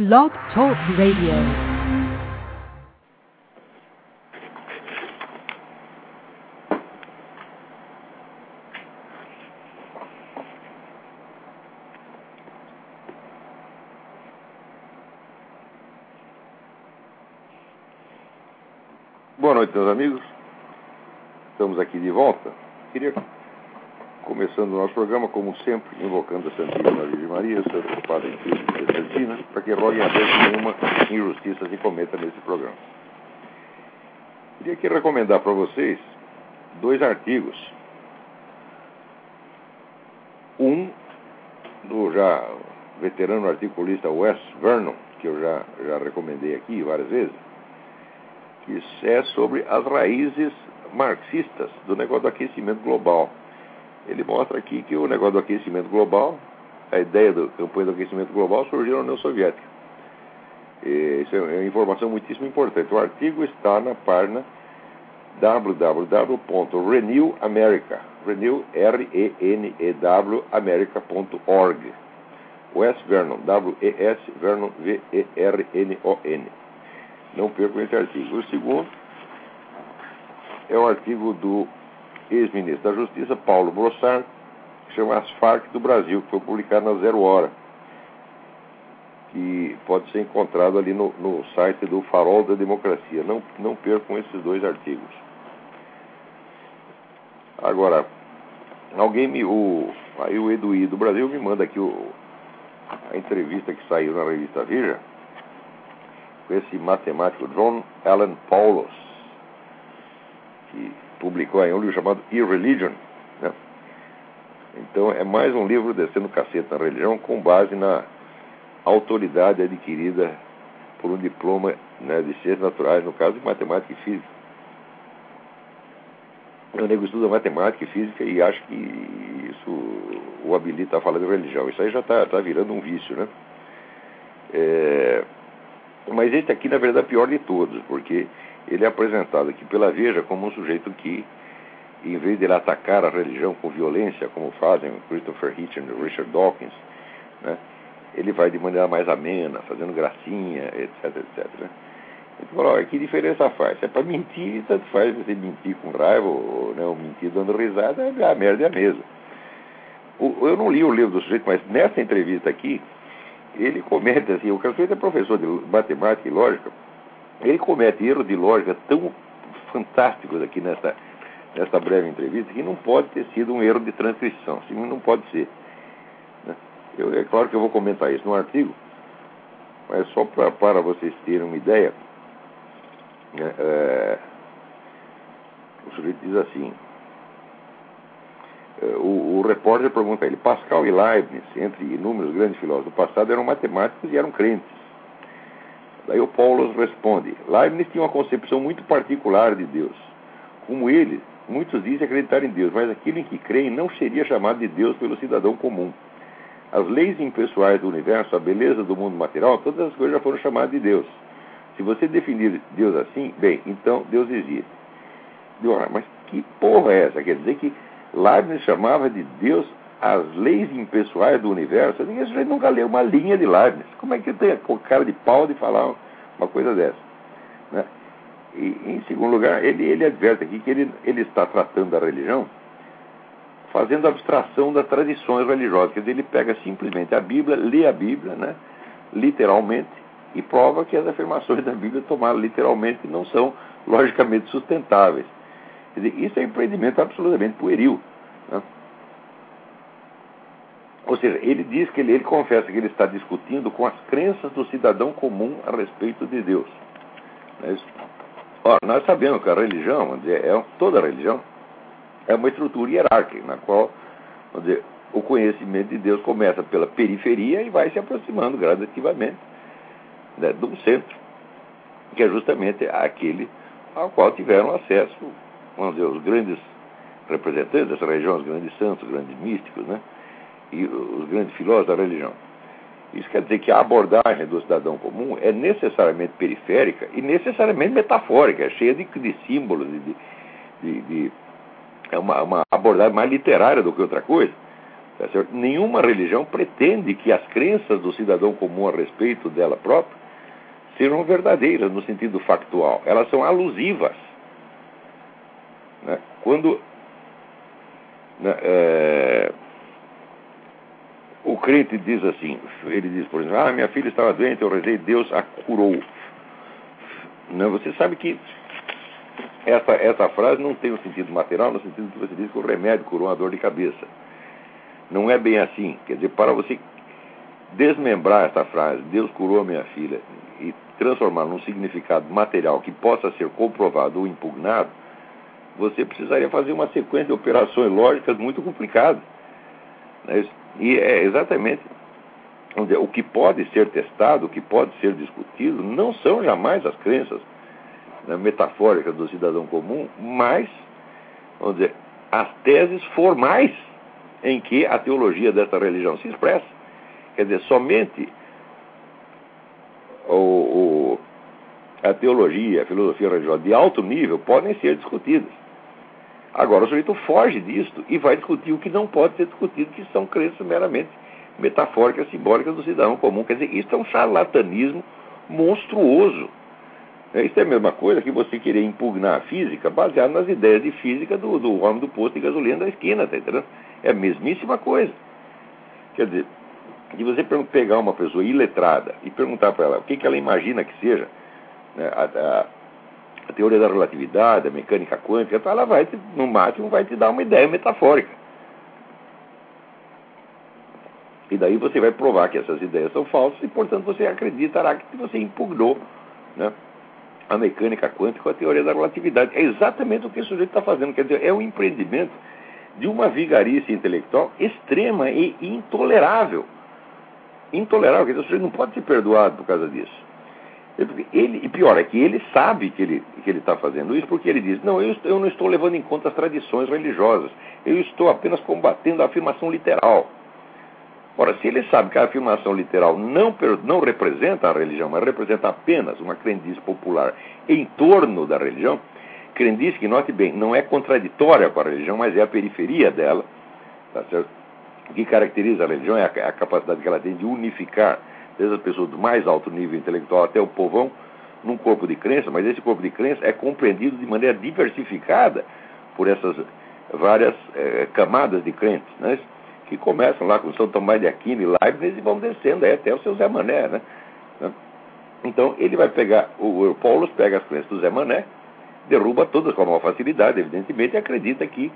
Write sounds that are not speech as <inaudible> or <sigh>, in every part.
Blog Talk Radio. Boa noite, meus amigos. Estamos aqui de volta. Queria, começando o nosso programa, como sempre, invocando a Santíssima Virgem Maria, Santo Padre Cristo e Santina, para que roguem a Deus nenhuma injustiça se cometa nesse programa. Queria aqui recomendar para vocês dois artigos. Um do já veterano articulista Wes Vernon, que eu já, já recomendei aqui várias vezes, que é sobre as raízes marxistas do negócio do aquecimento global. Ele mostra aqui que o negócio do aquecimento global, a ideia do campanha do aquecimento global surgiu na União Soviética. E isso é uma informação muitíssimo importante. O artigo está na página www.renewamerica, renew, R-E-N-E-W, america.org. Wes Vernon, W-E-S, Vernon, V-E-R-N-O-N. Não percam esse artigo. O segundo é o artigo do ex-ministro da Justiça, Paulo Brossard, que chama As Farc do Brasil, que foi publicado na Zero Hora, que pode ser encontrado ali no, no site do Farol da Democracia. Não, não percam esses dois artigos. Agora, alguém me. O, aí o Eduí do Brasil me manda aqui o, a entrevista que saiu na revista Veja com esse matemático John Allen Paulos, que publicou aí um livro chamado Irreligion. Né? Então é mais um livro descendo cacete na religião com base na autoridade adquirida por um diploma né, de ciências naturais, no caso de matemática e física. O nego estuda matemática e física e acha que isso o habilita a falar de religião. Isso aí já está tá virando um vício, né? É... Mas esse aqui, na verdade, é pior de todos, porque ele é apresentado aqui pela Veja como um sujeito que, em vez de ele atacar a religião com violência, como fazem Christopher Hitchens e Richard Dawkins, né, ele vai de maneira mais amena, fazendo gracinha, etc, etc. Ele fala, olha, que diferença faz? Se é para mentir, tanto faz você mentir com raiva ou, né, ou mentir dando risada, a merda é a mesma. Eu não li o livro do sujeito, mas nessa entrevista aqui, ele comete assim, o sujeito é professor de matemática e lógica, ele comete erros de lógica tão fantásticos aqui nesta, breve entrevista que não pode ter sido um erro de transcrição, assim, não pode ser. Né? Eu, é claro que eu vou comentar isso no artigo, mas só pra, para vocês terem uma ideia, né, é, o sujeito diz assim, é, o, o, repórter pergunta a ele, Pascal e Leibniz, entre inúmeros grandes filósofos do passado, eram matemáticos e eram crentes. Daí o Paulo responde: Leibniz tinha uma concepção muito particular de Deus. Como ele, muitos dizem acreditar em Deus, mas aquilo em que creem não seria chamado de Deus pelo cidadão comum. As leis impessoais do universo, a beleza do mundo material, todas as coisas já foram chamadas de Deus. Se você definir Deus assim, bem, então Deus existe. Mas que porra é essa? Quer dizer que Leibniz chamava de Deus as leis impessoais do universo, ninguém nunca leu uma linha de Leibniz. Como é que tem a cara de pau de falar uma coisa dessa? Né? E, em segundo lugar, ele, ele adverte aqui que ele, ele está tratando da religião fazendo abstração das tradições religiosas. Quer dizer, ele pega simplesmente a Bíblia, lê a Bíblia, né, literalmente, e prova que as afirmações da Bíblia tomadas literalmente não são logicamente sustentáveis. Quer dizer, isso é um empreendimento absolutamente pueril. Né? Ou seja, ele diz que ele, ele confessa que ele está discutindo com as crenças do cidadão comum a respeito de Deus. É Ora, nós sabemos que a religião, dizer, é, toda religião é uma estrutura hierárquica, na qual dizer, o conhecimento de Deus começa pela periferia e vai se aproximando gradativamente né, do centro, que é justamente aquele ao qual tiveram acesso, vamos dizer, os grandes representantes dessa região, os grandes santos, os grandes místicos, né? E os grandes filósofos da religião. Isso quer dizer que a abordagem do cidadão comum é necessariamente periférica e necessariamente metafórica, é cheia de, de símbolos, de, de, de, é uma, uma, abordagem mais literária do que outra coisa. Tá Nenhuma religião pretende que as crenças do cidadão comum a respeito dela própria sejam verdadeiras no sentido factual. Elas são alusivas. Né? Quando né, é, o crente diz assim, ele diz, por exemplo, ah, minha filha estava doente, eu rezei, Deus a curou. Né? Você sabe que essa, essa frase não tem um sentido material, no sentido que você diz que o remédio curou uma dor de cabeça. Não é bem assim. Quer dizer, para você desmembrar essa frase, Deus curou a minha filha, e transformar num significado material que possa ser comprovado ou impugnado, você precisaria fazer uma sequência de operações lógicas muito complicadas. Né? E é exatamente dizer, o que pode ser testado, o que pode ser discutido, não são jamais as crenças né, metafóricas do cidadão comum, mas, vamos dizer, as teses formais em que a teologia dessa religião se expressa. Quer dizer, somente o, o, a teologia, a filosofia religiosa de alto nível podem ser discutidas. Agora, o sujeito foge disto e vai discutir o que não pode ser discutido, que são crenças meramente metafóricas, simbólicas do cidadão comum. Quer dizer, isso é um charlatanismo monstruoso. É, isso é a mesma coisa que você querer impugnar a física baseado nas ideias de física do, do homem do posto de gasolina da esquina, tá entendendo? É a mesmíssima coisa. Quer dizer, de você pegar uma pessoa iletrada e perguntar para ela o que, que ela imagina que seja né, a, a, a, teoria da relatividade, a mecânica quântica, então ela vai, no máximo, vai te dar uma ideia metafórica. E daí você vai provar que essas ideias são falsas e, portanto, você acreditará que você impugnou né, a mecânica quântica com a teoria da relatividade. É exatamente o que o sujeito está fazendo. Quer dizer, é um empreendimento de uma vigarice intelectual extrema e intolerável. Intolerável, quer dizer, o sujeito não pode ser perdoado por causa disso. Ele, e pior, é que ele sabe que ele que está fazendo isso porque ele diz: não, eu, eu não estou levando em conta as tradições religiosas, eu estou apenas combatendo a afirmação literal. Ora, se ele sabe que a afirmação literal não, não representa a religião, mas representa apenas uma crendice popular em torno da religião, crendice que, note bem, não é contraditória com a religião, mas é a periferia dela, tá certo? O que caracteriza a religião é a, a capacidade que ela tem de unificar desde as pessoas do mais alto nível intelectual até o povão num corpo de crença, mas esse corpo de crença é compreendido de maneira diversificada por essas várias eh, camadas de crentes, né? que começam lá com São Tomás de Aquino e Leibniz e vão descendo aí até o seu Zé Mané, né? Então ele vai pegar, o, o Paulo pega as crenças do Zé Mané, derruba todas com a maior facilidade, evidentemente, e acredita que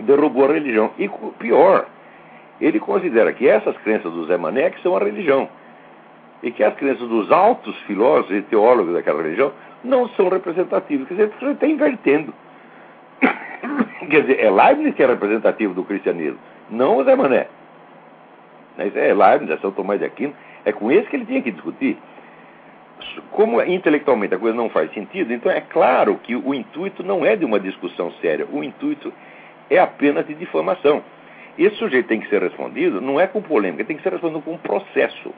derrubou a religião. E pior, ele considera que essas crenças do Zé Mané é que são a religião. E que as crenças dos altos filósofos e teólogos daquela religião não são representativas. Quer dizer, você está invertendo. <coughs> Quer dizer, é Leibniz que é representativo do cristianismo, não o Zé Mané. É Leibniz, é São Tomás de Aquino, é com esse que ele tinha que discutir. Como intelectualmente a coisa não faz sentido, então é claro que o intuito não é de uma discussão séria, o intuito é apenas de difamação. Esse sujeito tem que ser respondido, não é com polêmica, tem que ser respondido com um processo.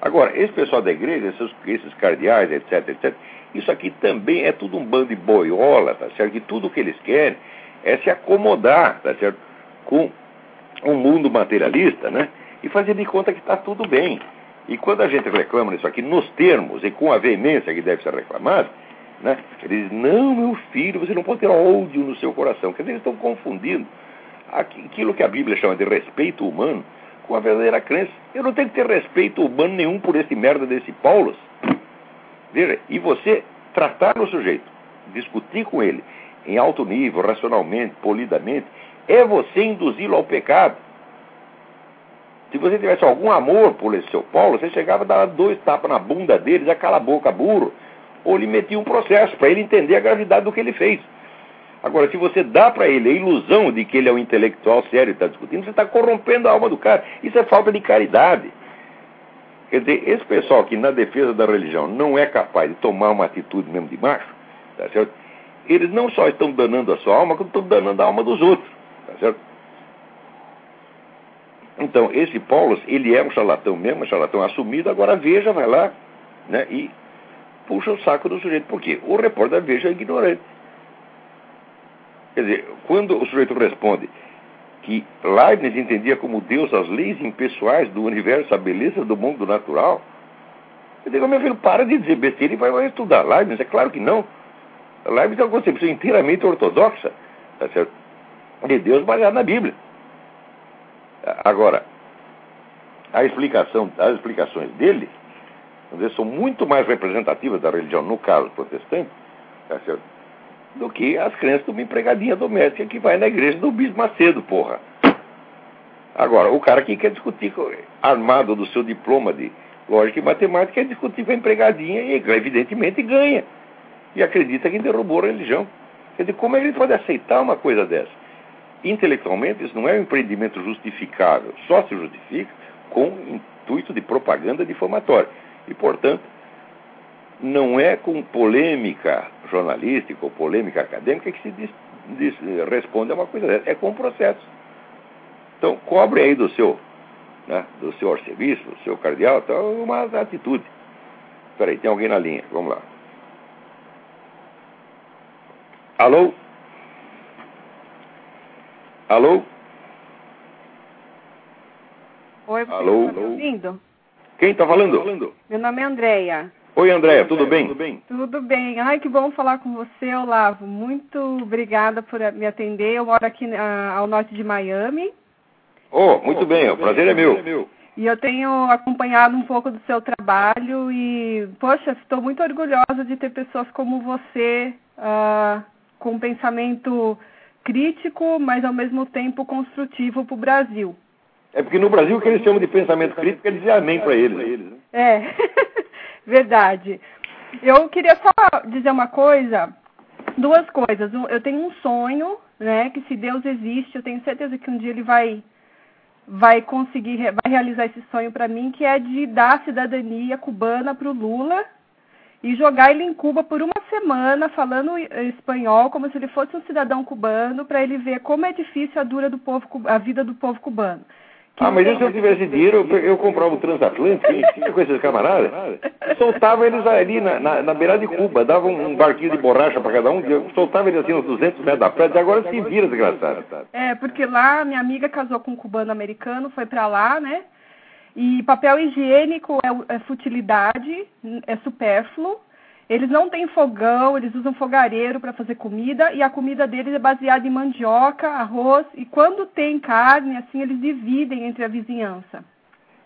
Agora, esse pessoal da igreja, esses, esses cardeais, etc, etc, isso aqui também é tudo um bando de boiola, tá certo? Que tudo o que eles querem é se acomodar, tá certo? Com um mundo materialista, né? E fazer de conta que está tudo bem. E quando a gente reclama isso aqui nos termos e com a veemência que deve ser reclamado, né? Eles dizem, não, meu filho, você não pode ter ódio no seu coração. Quer dizer, eles estão confundindo aquilo que a Bíblia chama de respeito humano com a verdadeira crença. Eu não tenho que ter respeito humano nenhum por esse merda desse Paulo. Veja, e você tratar o sujeito, discutir com ele em alto nível, racionalmente, polidamente, é você induzi-lo ao pecado. Se você tivesse algum amor por esse seu Paulo, você chegava a dar dois tapas na bunda dele, já cala a boca, burro, ou lhe metia um processo para ele entender a gravidade do que ele fez. Agora, se você dá para ele a ilusão de que ele é um intelectual sério e está discutindo, você está corrompendo a alma do cara. Isso é falta de caridade. Quer dizer, esse pessoal que na defesa da religião não é capaz de tomar uma atitude mesmo de macho, tá certo? eles não só estão danando a sua alma, como estão danando a alma dos outros. Tá certo? Então, esse Paulo, ele é um charlatão mesmo, um charlatão assumido, agora Veja vai lá né, e puxa o saco do sujeito. Por quê? O repórter da Veja é ignorante. Quer dizer, quando o sujeito responde, que Leibniz entendia como Deus as leis impessoais do universo, a beleza do mundo natural. Eu digo, meu filho, para de dizer besteira e vai, vai estudar Leibniz. É claro que não. Leibniz é uma concepção inteiramente ortodoxa, tá certo? de Deus baseada na Bíblia. Agora, a explicação, as explicações dele são muito mais representativas da religião, no caso protestante, tá certo? Do que as crenças de uma empregadinha doméstica que vai na igreja do Bispo Macedo, porra. Agora, o cara que quer discutir, armado do seu diploma de lógica e matemática, quer discutir com a empregadinha e, evidentemente, ganha. E acredita que derrubou a religião. Quer dizer, como é ele pode aceitar uma coisa dessa? Intelectualmente, isso não é um empreendimento justificável. Só se justifica com intuito de propaganda difamatória. E, portanto, não é com polêmica jornalística ou polêmica acadêmica que se diz, diz, responde a uma coisa dessa. É com processo. Então, cobre aí do seu, né, do seu arcebispo, do seu cardeal, então, uma atitude. Espera aí, tem alguém na linha. Vamos lá. Alô? Alô? Oi, Alô? me ouvindo? Quem está falando? Meu nome é Andréia. Oi, Andréia, tudo bem? Tudo bem? Tudo bem. Ai, que bom falar com você, Olavo. Muito obrigada por me atender. Eu moro aqui uh, ao norte de Miami. Oh, muito bem. O prazer é meu. E eu tenho acompanhado um pouco do seu trabalho e, poxa, estou muito orgulhosa de ter pessoas como você uh, com um pensamento crítico, mas ao mesmo tempo construtivo para o Brasil. É porque no Brasil o que eles chamam de pensamento crítico é dizer amém para eles. Né? É, <laughs> verdade. Eu queria só dizer uma coisa, duas coisas. Eu tenho um sonho, né, que se Deus existe, eu tenho certeza que um dia ele vai vai conseguir vai realizar esse sonho para mim, que é de dar a cidadania cubana para o Lula e jogar ele em Cuba por uma semana falando espanhol como se ele fosse um cidadão cubano para ele ver como é difícil a dura do povo a vida do povo cubano. Ah, mas se eu tivesse dinheiro, eu, eu comprava o transatlântico, tinha com esses camaradas, soltava eles ali na, na, na beira de Cuba, dava um, um barquinho de borracha para cada um, soltava eles assim uns 200 metros da praia, e agora se vira, desgraçado. É, porque lá minha amiga casou com um cubano americano, foi para lá, né? E papel higiênico é, é futilidade, é supérfluo. Eles não têm fogão, eles usam fogareiro para fazer comida e a comida deles é baseada em mandioca, arroz e quando tem carne, assim, eles dividem entre a vizinhança.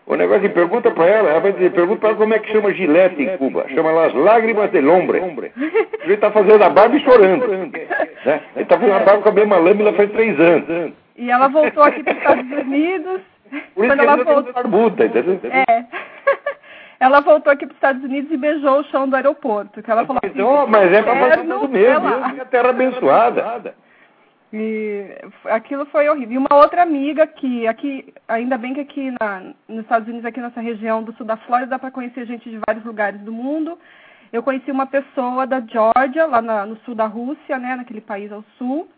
O negócio de pergunta para ela, ela vai dizer, pergunta para ela como é que chama gilete em Cuba. Chama lá as lágrimas de lombre. <laughs> Ele está fazendo a barba e chorando. Né? Ele está fazendo a barba com a mesma lâmina faz três anos. E ela voltou aqui para os Estados Unidos. Por isso quando ela voltou... barbuda, entendeu? É. ela voltou aqui para os Estados Unidos e beijou o chão do aeroporto. Que ela falou assim, oh, mas é para fazer tudo mesmo. É a terra abençoada. E aquilo foi horrível. E uma outra amiga que aqui, ainda bem que aqui na, nos Estados Unidos, aqui nessa região do sul da Flórida, dá para conhecer gente de vários lugares do mundo. Eu conheci uma pessoa da Georgia, lá na, no sul da Rússia, né, naquele país ao sul,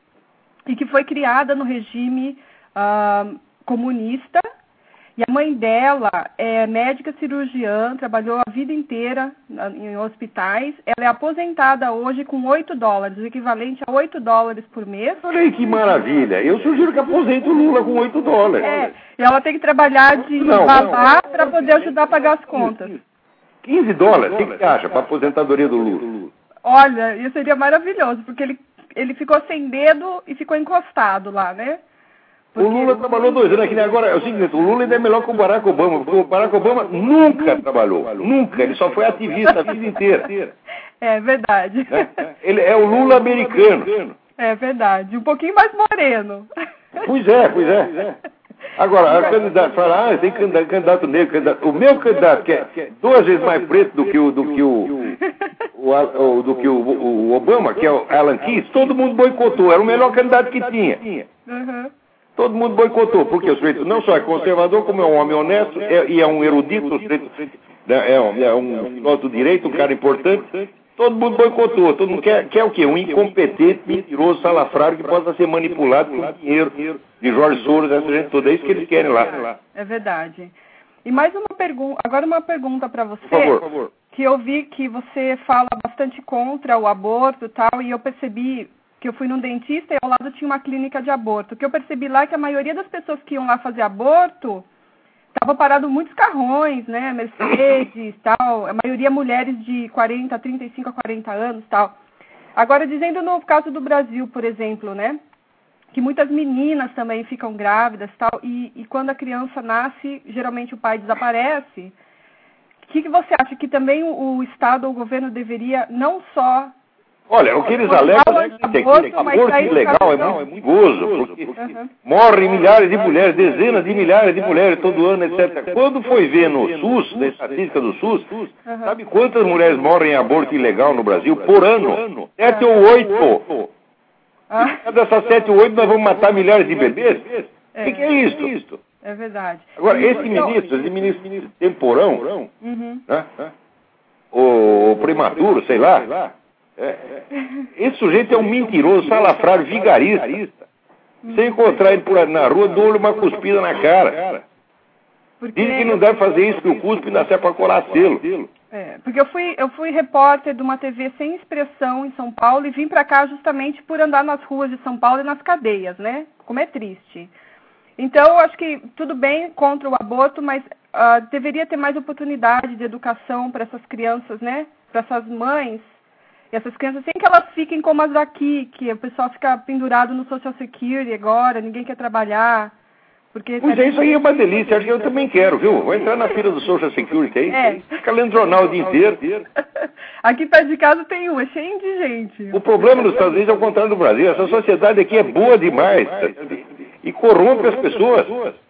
e que foi criada no regime uh, comunista e a mãe dela é médica cirurgiã, trabalhou a vida inteira em hospitais. Ela é aposentada hoje com 8 dólares, o equivalente a 8 dólares por mês. Olha aí que maravilha. Eu sugiro que aposente o Lula com 8 dólares. É, e ela tem que trabalhar de babá para poder ajudar a pagar as contas. 15 dólares? O que, que você acha para a aposentadoria do Lula? Olha, isso seria maravilhoso, porque ele, ele ficou sem dedo e ficou encostado lá, né? O Lula trabalhou dois anos. Aqui, agora é o seguinte, o Lula ainda é melhor que o Barack Obama, porque o Barack Obama nunca trabalhou. Nunca. Ele só foi ativista a vida inteira. <laughs> É verdade. É, ele é o Lula americano. É verdade. Um pouquinho mais moreno. Pois é, pois é. Agora, a candidato fala, ah, tem candidato negro, candidato. O meu candidato, que é duas vezes mais preto do que o, do que o, o, o do que o, o, Obama, que é o Alan Keyes, todo mundo boicotou. Era o melhor candidato que tinha. Uhum. Todo mundo boicotou, porque o sujeito não só é conservador, como é um homem honesto é, e é um erudito, o sujeito né, é, um, é um direito, um cara importante. Todo mundo boicotou. Todo mundo quer, quer o quê? Um incompetente, mentiroso, salafrário que possa ser manipulado por dinheiro de Jorge Soros, essa gente toda. É isso que eles querem lá. É verdade. E mais uma pergunta, agora uma pergunta para você. Por favor, por favor. Que eu vi que você fala bastante contra o aborto e tal, e eu percebi que eu fui num dentista e ao lado tinha uma clínica de aborto. O que eu percebi lá é que a maioria das pessoas que iam lá fazer aborto estava parado muitos carrões, né? Mercedes, <coughs> tal. A maioria mulheres de 40, 35 a 40 anos, tal. Agora, dizendo no caso do Brasil, por exemplo, né? Que muitas meninas também ficam grávidas, tal. E, e quando a criança nasce, geralmente o pai desaparece. O que, que você acha que também o, o Estado ou o governo deveria não só Olha, o que eles alegam é que aborto ilegal é muito perigoso, porque uhum. morrem milhares de mulheres, dezenas de milhares de mulheres todo ano, etc. Quando foi ver no SUS, na estatística do SUS, uhum. sabe quantas mulheres morrem em aborto ilegal no Brasil por ano? Sete ou oito. Ah. Dessas sete ou oito nós vamos matar milhares de bebês? O é. que, que, é isso? É verdade. Agora, esse ministro, esse ministro temporão, uhum. né? o prematuro, sei lá, esse sujeito é um mentiroso, salafrário, vigarista. Se encontrar ele por, na rua, dou-lhe uma cuspida na cara. Porque... Diz que não deve fazer isso, que o cuspe nasce para colar selo. É, porque eu fui, eu fui repórter de uma TV sem expressão em São Paulo e vim para cá justamente por andar nas ruas de São Paulo e nas cadeias, né? Como é triste. Então, eu acho que tudo bem contra o aborto, mas uh, deveria ter mais oportunidade de educação para essas crianças, né? Para essas mães e essas crianças, sem que elas fiquem como as daqui, que o pessoal fica pendurado no Social Security agora, ninguém quer trabalhar. Porque pois é, isso aí é uma delícia, acho que eu também quero, viu? Vou entrar na fila do Social Security aí, é. jornal o dia inteiro. <laughs> aqui perto de casa tem um, é cheio de gente. O problema dos Estados Unidos é o contrário do Brasil, essa sociedade aqui é boa demais e corrompe as pessoas.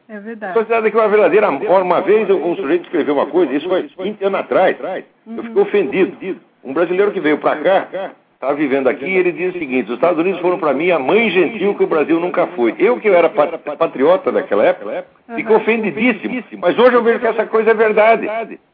É verdade. A sociedade aqui é uma verdadeira... Uma vez um sujeito escreveu uma coisa, isso foi 20 anos atrás, eu fiquei ofendido. Um brasileiro que veio para cá, está vivendo aqui, e ele diz o seguinte: os Estados Unidos foram para mim a mãe gentil que o Brasil nunca foi. Eu, que eu era patriota naquela época, fico ofendidíssimo. Mas hoje eu vejo que essa coisa é verdade.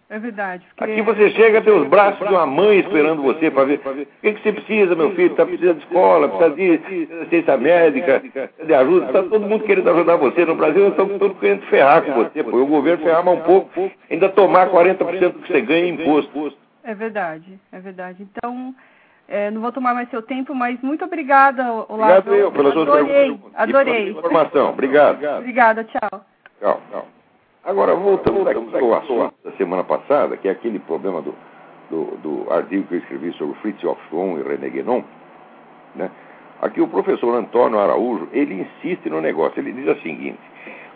É verdade. Porque... Aqui você chega, tem os braços de uma mãe esperando você para ver. O que, que você precisa, meu filho? Está precisando de escola, precisa de assistência médica, de ajuda. Está todo mundo querendo ajudar você. No Brasil, estão todos querendo ferrar com você. Pô. O governo ferrar mais um pouco, ainda tomar 40% do que você ganha em imposto. É verdade, é verdade. Então, é, não vou tomar mais seu tempo, mas muito obrigada, Olavo. Obrigado eu, pelas suas adorei, Adorei, informação. Obrigado. Obrigada, tchau. Tchau, tchau. Agora, voltando ao assunto da semana passada, que é aquele problema do, do, do artigo que eu escrevi sobre Fritz Schwann e René Guénon, né? Aqui o professor Antônio Araújo, ele insiste no negócio. Ele diz o seguinte,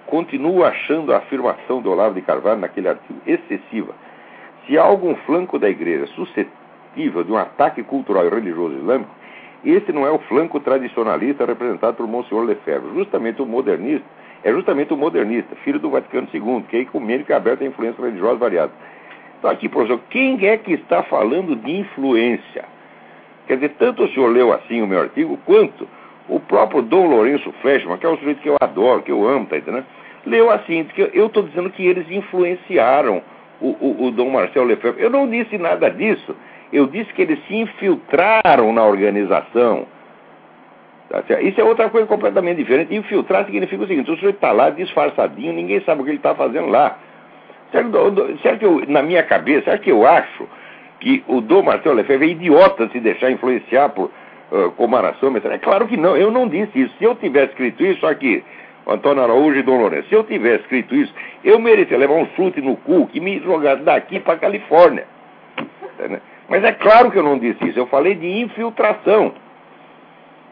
continua achando a afirmação do Olavo de Carvalho naquele artigo excessiva se há algum flanco da igreja suscetível de um ataque cultural e religioso islâmico, esse não é o flanco tradicionalista representado por Monsenhor Lefebvre. Justamente o modernista é justamente o modernista, filho do Vaticano II, que é ecumênico e aberto a influência religiosa variada. Então, aqui, professor, quem é que está falando de influência? Quer dizer, tanto o senhor leu assim o meu artigo, quanto o próprio Dom Lourenço Flechman, que é um sujeito que eu adoro, que eu amo, tá entendendo? Leu assim, que eu estou dizendo que eles influenciaram o, o, o Dom Marcel Lefebvre. Eu não disse nada disso. Eu disse que eles se infiltraram na organização. Tá Isso é outra coisa completamente diferente. Infiltrar significa o seguinte: o sujeito está lá disfarçadinho, ninguém sabe o que ele está fazendo lá. Será que eu, na minha cabeça, será que eu acho que o Dom Marcel Lefebvre é idiota se deixar influenciar por uh, Comaração? É claro que não, eu não disse isso. Se eu tivesse escrito isso aqui, Antônio Araújo e Dom Lourenço. Se eu tivesse escrito isso, eu merecia levar um chute no cu que me jogasse daqui para Califórnia. Mas é claro que eu não disse isso. Eu falei de infiltração.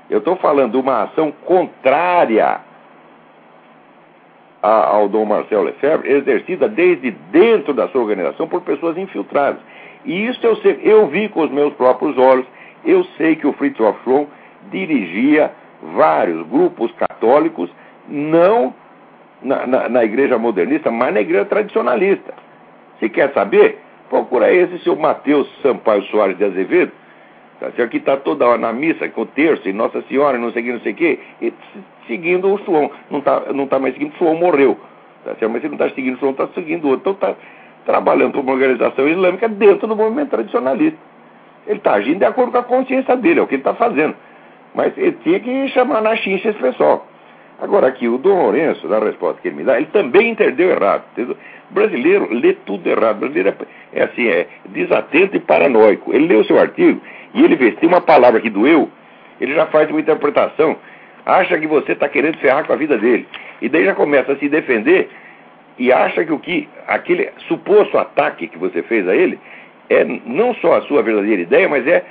Eu estou falando de uma ação contrária ao Dom Marcel Lefebvre, exercida desde dentro da sua organização por pessoas infiltradas. E isso eu sei, eu vi com os meus próprios olhos, eu sei que o Fritz Schwann dirigia vários grupos católicos não na, na, na, igreja modernista, mas na igreja tradicionalista. Se quer saber, procura esse seu Mateus Sampaio Soares de Azevedo, tá que está toda hora na missa, com o terço, e Nossa Senhora, não sei o que, não sei o que, e seguindo o João. Não está não tá mais seguindo, o João morreu. Tá? Mas ele não está seguindo o João, está seguindo outro. Então está trabalhando por uma organização islâmica dentro do movimento tradicionalista. Ele está agindo de acordo com a consciência dele, é o que ele está fazendo. Mas ele tinha que chamar na chincha esse pessoal. Agora aqui, o Dom Lourenço, na resposta que ele me dá, ele também entendeu errado. O brasileiro lê tudo errado. O brasileiro é, é assim, é desatento e paranoico. Ele leu o seu artigo e ele vê, tem uma palavra que doeu, Ele já faz uma interpretação, acha que você está querendo ferrar com a vida dele. E daí já começa a se defender e acha que o que aquele suposto ataque que você fez a ele é não só a sua verdadeira ideia, mas é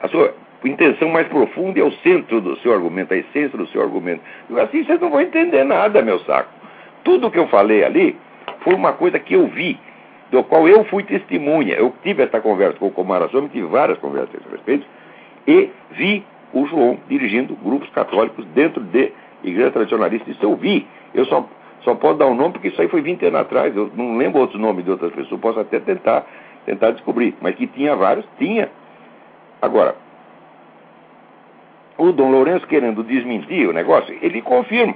a sua intenção mais profunda e é o centro do seu argumento, a essência do seu argumento. E assim vocês não vão entender nada, meu saco. Tudo que eu falei ali foi uma coisa que eu vi, do qual eu fui testemunha. Eu tive essa conversa com o Comara Somme, tive várias conversas a esse respeito, e vi o João dirigindo grupos católicos dentro de igreja tradicionalista. Isso eu vi. Eu só, só posso dar um nome porque isso aí foi 20 anos atrás. Eu não lembro outros nomes de outras pessoas. Posso até tentar, tentar descobrir. Mas que tinha vários, tinha. Agora, o Dom Lourenço querendo desmentir o negócio, ele confirma.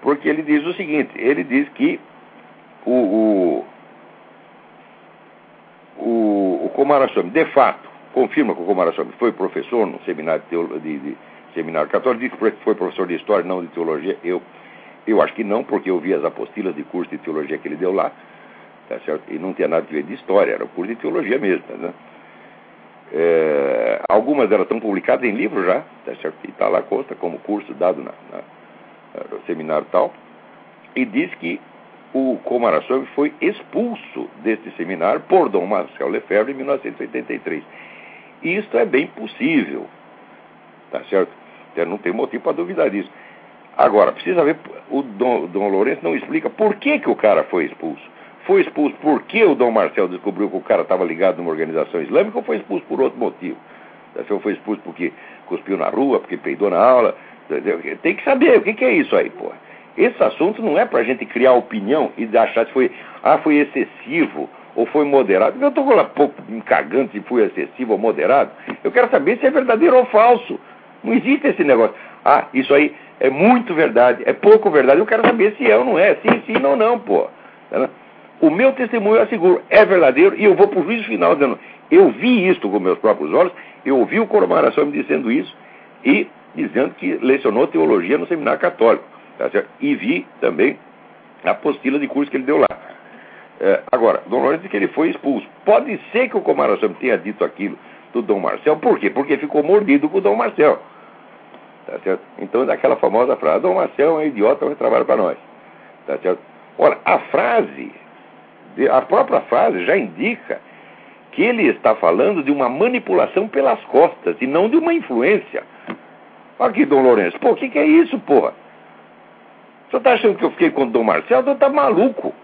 Porque ele diz o seguinte, ele diz que o, o, o, o Comarasome, de fato, confirma que o Comarasome foi professor no seminário de, de, de seminário católico, diz que foi professor de história, não de teologia. Eu, eu acho que não, porque eu vi as apostilas de curso de teologia que ele deu lá, tá certo? E não tinha nada a ver de história, era o curso de teologia mesmo, tá né? É, algumas delas estão publicadas em livro já, tá certo? E está lá, consta como curso dado na, na, no seminário tal. E diz que o Comarasov foi expulso deste seminário por Dom Marcel Lefebvre em 1983. Isto é bem possível, tá certo? Então, não tem motivo para duvidar disso. Agora, precisa ver, o Dom, Dom Lourenço não explica por que, que o cara foi expulso foi expulso porque o Dom Marcel descobriu que o cara estava ligado numa organização islâmica ou foi expulso por outro motivo? Se foi expulso porque cuspiu na rua, porque peidou na aula. Tem que saber o que, é isso aí, pô. Esse assunto não é para gente criar opinião e achar que foi, ah, foi excessivo ou foi moderado. Eu estou lá pouco me cagando se foi excessivo ou moderado. Eu quero saber se é verdadeiro ou falso. Não existe esse negócio. Ah, isso aí é muito verdade, é pouco verdade. Eu quero saber se é ou não é, sim, sim, não, não, pô. Tá o meu testemunho, eu asseguro, é verdadeiro e eu vou para o juízo final dizendo: eu vi isto com meus próprios olhos, eu ouvi o Coromara me dizendo isso e dizendo que lecionou teologia no seminário católico. Tá e vi também a apostila de curso que ele deu lá. É, agora, Dom Lourenço diz que ele foi expulso. Pode ser que o Comara tenha dito aquilo do Dom Marcel, por quê? Porque ficou mordido com o Dom Marcel. Tá certo? Então, daquela famosa frase: Dom Marcel é um idiota, mas trabalha para nós. Tá certo? Ora, a frase a própria frase já indica que ele está falando de uma manipulação pelas costas e não de uma influência. Aqui, Dom Lourenço, pô, o que, que, é isso, porra? Senhor está achando que eu fiquei com o Dom Marcelo? Senhor está maluco.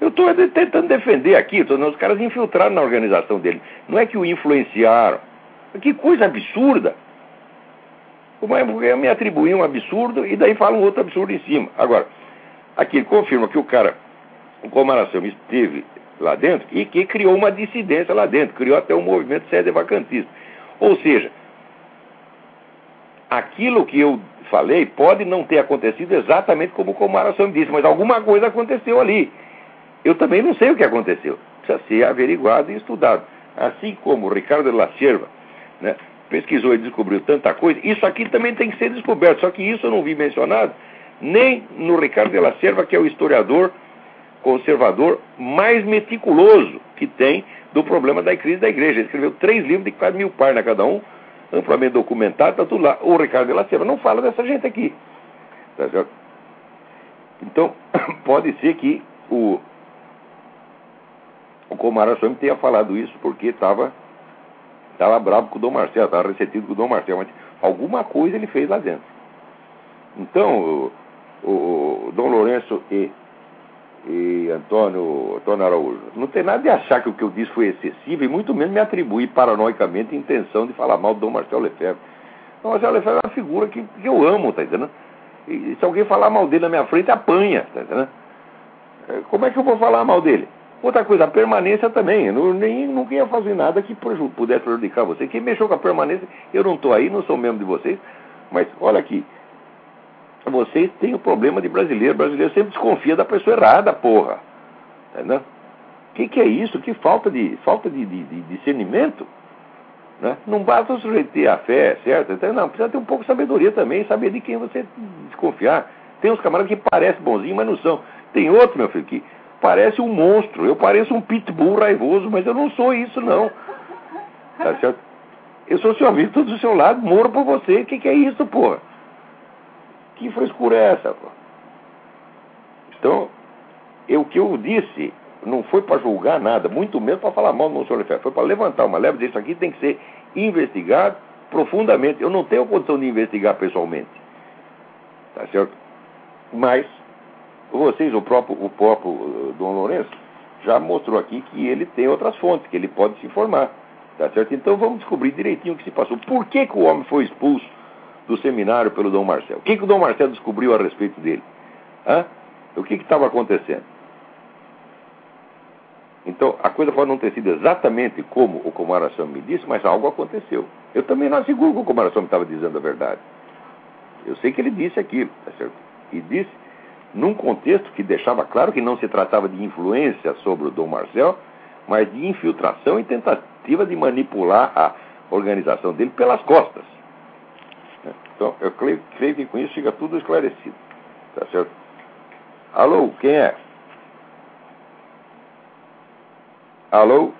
Eu estou tentando defender aqui, tô, os caras infiltraram na organização dele. Não é que o influenciaram. Que coisa absurda. É, me atribuir um absurdo e daí falam outro absurdo em cima. Agora, aqui confirma que o cara o Comaração esteve lá dentro e que criou uma dissidência lá dentro, criou até um movimento sede vacantista. Ou seja, aquilo que eu falei pode não ter acontecido exatamente como o Comaração disse, mas alguma coisa aconteceu ali. Eu também não sei o que aconteceu. Precisa ser averiguado e estudado. Assim como o Ricardo de la Sierva né, pesquisou e descobriu tanta coisa, isso aqui também tem que ser descoberto. Só que isso eu não vi mencionado nem no Ricardo de la Sierva, que é o historiador conservador mais meticuloso que tem do problema da crise da igreja. Ele escreveu três livros de quase mil páginas cada um, amplamente documentado, está tudo lá. O Ricardo de não fala dessa gente aqui. Tá certo? Então, <coughs> pode ser que o, o Comara Somme tenha falado isso porque estava tava bravo com o Dom Marcelo, estava ressentido com o Dom Marcelo, mas alguma coisa ele fez lá dentro. Então, o, o, o Dom Lourenço e e Antônio, Antônio Araújo. Não tem nada de achar que o que eu disse foi excessivo e muito menos me atribuir paranoicamente a intenção de falar mal do Dom Marcelo Lefebvre. Dom Marcelo Lefebvre é uma figura que, que eu amo, tá entendendo? E se alguém falar mal dele na minha frente, apanha, tá entendendo? É, como é que eu vou falar mal dele? Outra coisa, a permanência também. Eu não, nem, nunca ia fazer nada que pudesse prejudicar você. Quem mexeu com a permanência, eu não estou aí, não sou membro de vocês. Mas olha aqui, vocês têm o problema de brasileiro. O brasileiro sempre desconfia da pessoa errada, porra. Entendeu? O que, que é isso? Que falta de, falta de, de, de discernimento. Né? Não basta o sujeito ter a fé, certo? Então, não, precisa ter um pouco de sabedoria também, saber de quem você desconfiar. Tem uns camaradas que parecem bonzinhos, mas não são. Tem outro, meu filho, que parece um monstro. Eu pareço um pitbull raivoso, mas eu não sou isso, não. Tá certo? Eu sou seu amigo, estou do seu lado, moro por você. O que, que é isso, porra? Que frescura é essa, porra? Então, eu, o que eu disse não foi para julgar nada, muito menos para falar mal do Monsenhor Lefebvre. Foi para levantar uma leva e dizer isso aqui tem que ser investigado profundamente. Eu não tenho condição de investigar pessoalmente. Tá certo? Mas, vocês, o próprio, o próprio uh, Dom Lourenço, já mostrou aqui que ele tem outras fontes, que ele pode se informar. Tá certo? Então vamos descobrir direitinho o que se passou. Por que, que o homem foi expulso do seminário pelo Dom Marcelo? O que, que o Dom Marcelo descobriu a respeito dele? Hã? O que estava acontecendo? Então, a coisa pode não ter sido exatamente como o Kumaraçam me disse, mas algo aconteceu. Eu também não asseguro que o Kumaraçam estava dizendo a verdade. Eu sei que ele disse aquilo, tá certo? E disse num contexto que deixava claro que não se tratava de influência sobre o Dom Marcel, mas de infiltração e tentativa de manipular a organização dele pelas costas. Então, eu creio, creio que com isso fica tudo esclarecido. Tá certo? Alô, quem é? Alô?